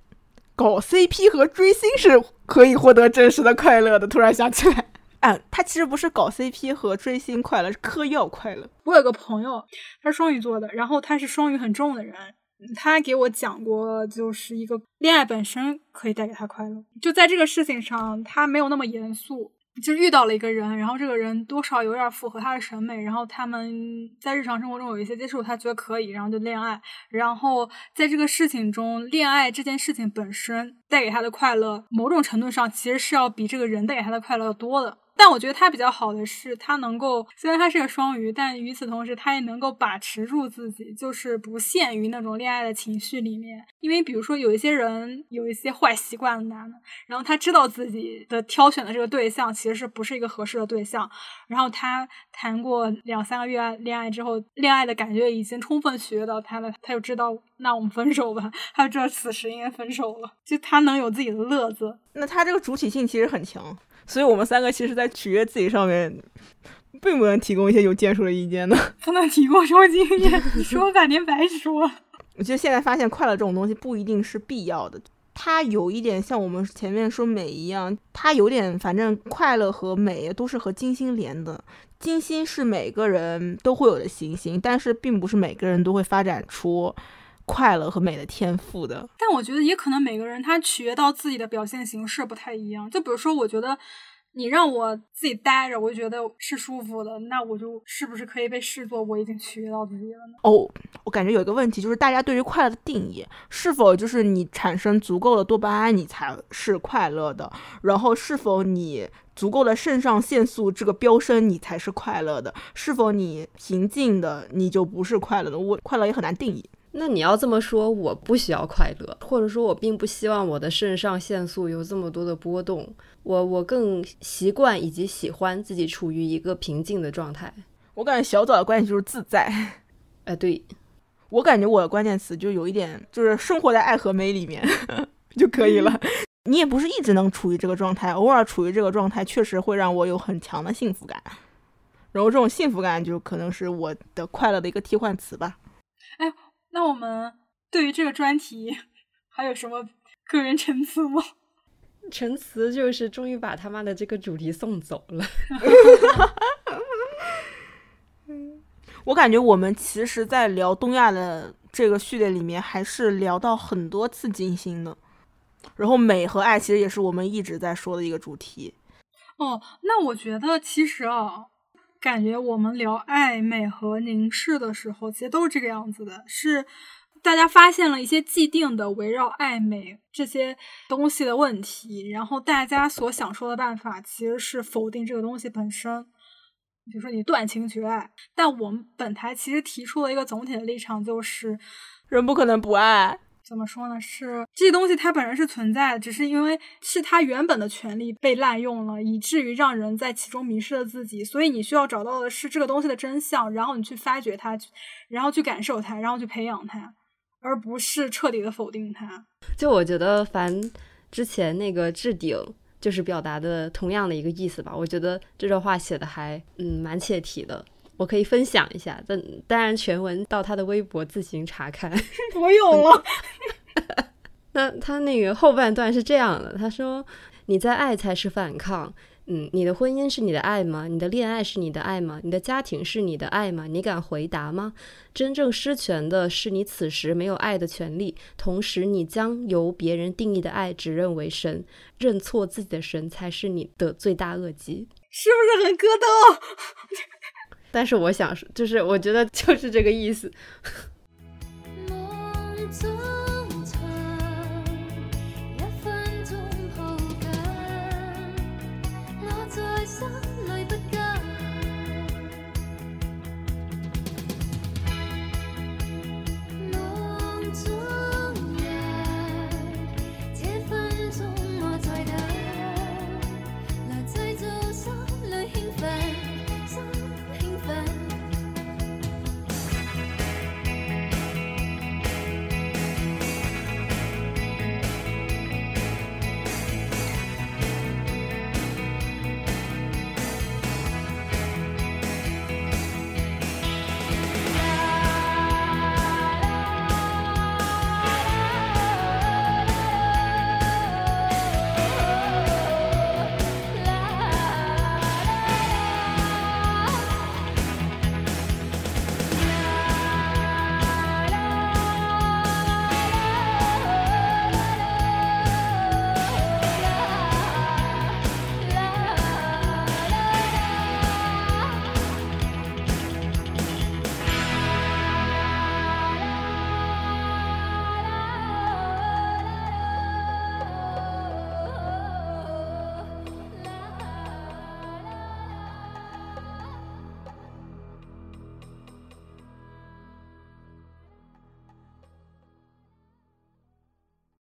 搞 CP 和追星是可以获得真实的快乐的，突然想起来。啊，他其实不是搞 CP 和追星快乐，是嗑药快乐。我有个朋友，他是双鱼座的，然后他是双鱼很重的人，他给我讲过，就是一个恋爱本身可以带给他快乐，就在这个事情上，他没有那么严肃。就遇到了一个人，然后这个人多少有点符合他的审美，然后他们在日常生活中有一些接触，他觉得可以，然后就恋爱。然后在这个事情中，恋爱这件事情本身带给他的快乐，某种程度上其实是要比这个人带给他的快乐要多的。但我觉得他比较好的是，他能够虽然他是个双鱼，但与此同时，他也能够把持住自己，就是不陷于那种恋爱的情绪里面。因为比如说，有一些人有一些坏习惯的男的，然后他知道自己的挑选的这个对象其实是不是一个合适的对象，然后他谈过两三个月恋爱之后，恋爱的感觉已经充分取悦到他了，他就知道那我们分手吧，他就知道此时应该分手了，就他能有自己的乐子。那他这个主体性其实很强。所以，我们三个其实，在取悦自己上面，并不能提供一些有建树的意见的。不能提供什么经验，你说半天白说。我觉得现在发现，快乐这种东西不一定是必要的。它有一点像我们前面说美一样，它有点，反正快乐和美都是和金星连的。金星是每个人都会有的行星，但是并不是每个人都会发展出。快乐和美的天赋的，但我觉得也可能每个人他取悦到自己的表现形式不太一样。就比如说，我觉得你让我自己待着，我就觉得是舒服的，那我就是不是可以被视作我已经取悦到自己了呢？哦，我感觉有一个问题，就是大家对于快乐的定义，是否就是你产生足够的多巴胺你才是快乐的？然后是否你足够的肾上腺素这个飙升你才是快乐的？是否你平静的你就不是快乐的？我快乐也很难定义。那你要这么说，我不需要快乐，或者说，我并不希望我的肾上腺素有这么多的波动。我我更习惯以及喜欢自己处于一个平静的状态。我感觉小枣的关键就是自在。哎，对，我感觉我的关键词就有一点，就是生活在爱和美里面 就可以了。你也不是一直能处于这个状态，偶尔处于这个状态，确实会让我有很强的幸福感。然后这种幸福感就可能是我的快乐的一个替换词吧。哎。那我们对于这个专题还有什么个人陈词吗？陈词就是终于把他妈的这个主题送走了。我感觉我们其实，在聊东亚的这个序列里面，还是聊到很多次金星的。然后美和爱其实也是我们一直在说的一个主题。哦，那我觉得其实啊。感觉我们聊暧昧和凝视的时候，其实都是这个样子的，是大家发现了一些既定的围绕爱美这些东西的问题，然后大家所想说的办法其实是否定这个东西本身，比如说你断情绝爱，但我们本台其实提出了一个总体的立场，就是人不可能不爱。怎么说呢？是这东西它本身是存在的，只是因为是它原本的权利被滥用了，以至于让人在其中迷失了自己。所以你需要找到的是这个东西的真相，然后你去发掘它，然后去感受它，然后去培养它，而不是彻底的否定它。就我觉得，凡之前那个置顶就是表达的同样的一个意思吧。我觉得这段话写的还嗯蛮切题的。我可以分享一下，但当然全文到他的微博自行查看。我有了。那他那个后半段是这样的，他说：“你在爱才是反抗，嗯，你的婚姻是你的爱吗？你的恋爱是你的爱吗？你的家庭是你的爱吗？你敢回答吗？真正失权的是你此时没有爱的权利，同时你将由别人定义的爱指认为神，认错自己的神才是你的罪大恶极，是不是很咯噔？”但是我想说，就是我觉得就是这个意思。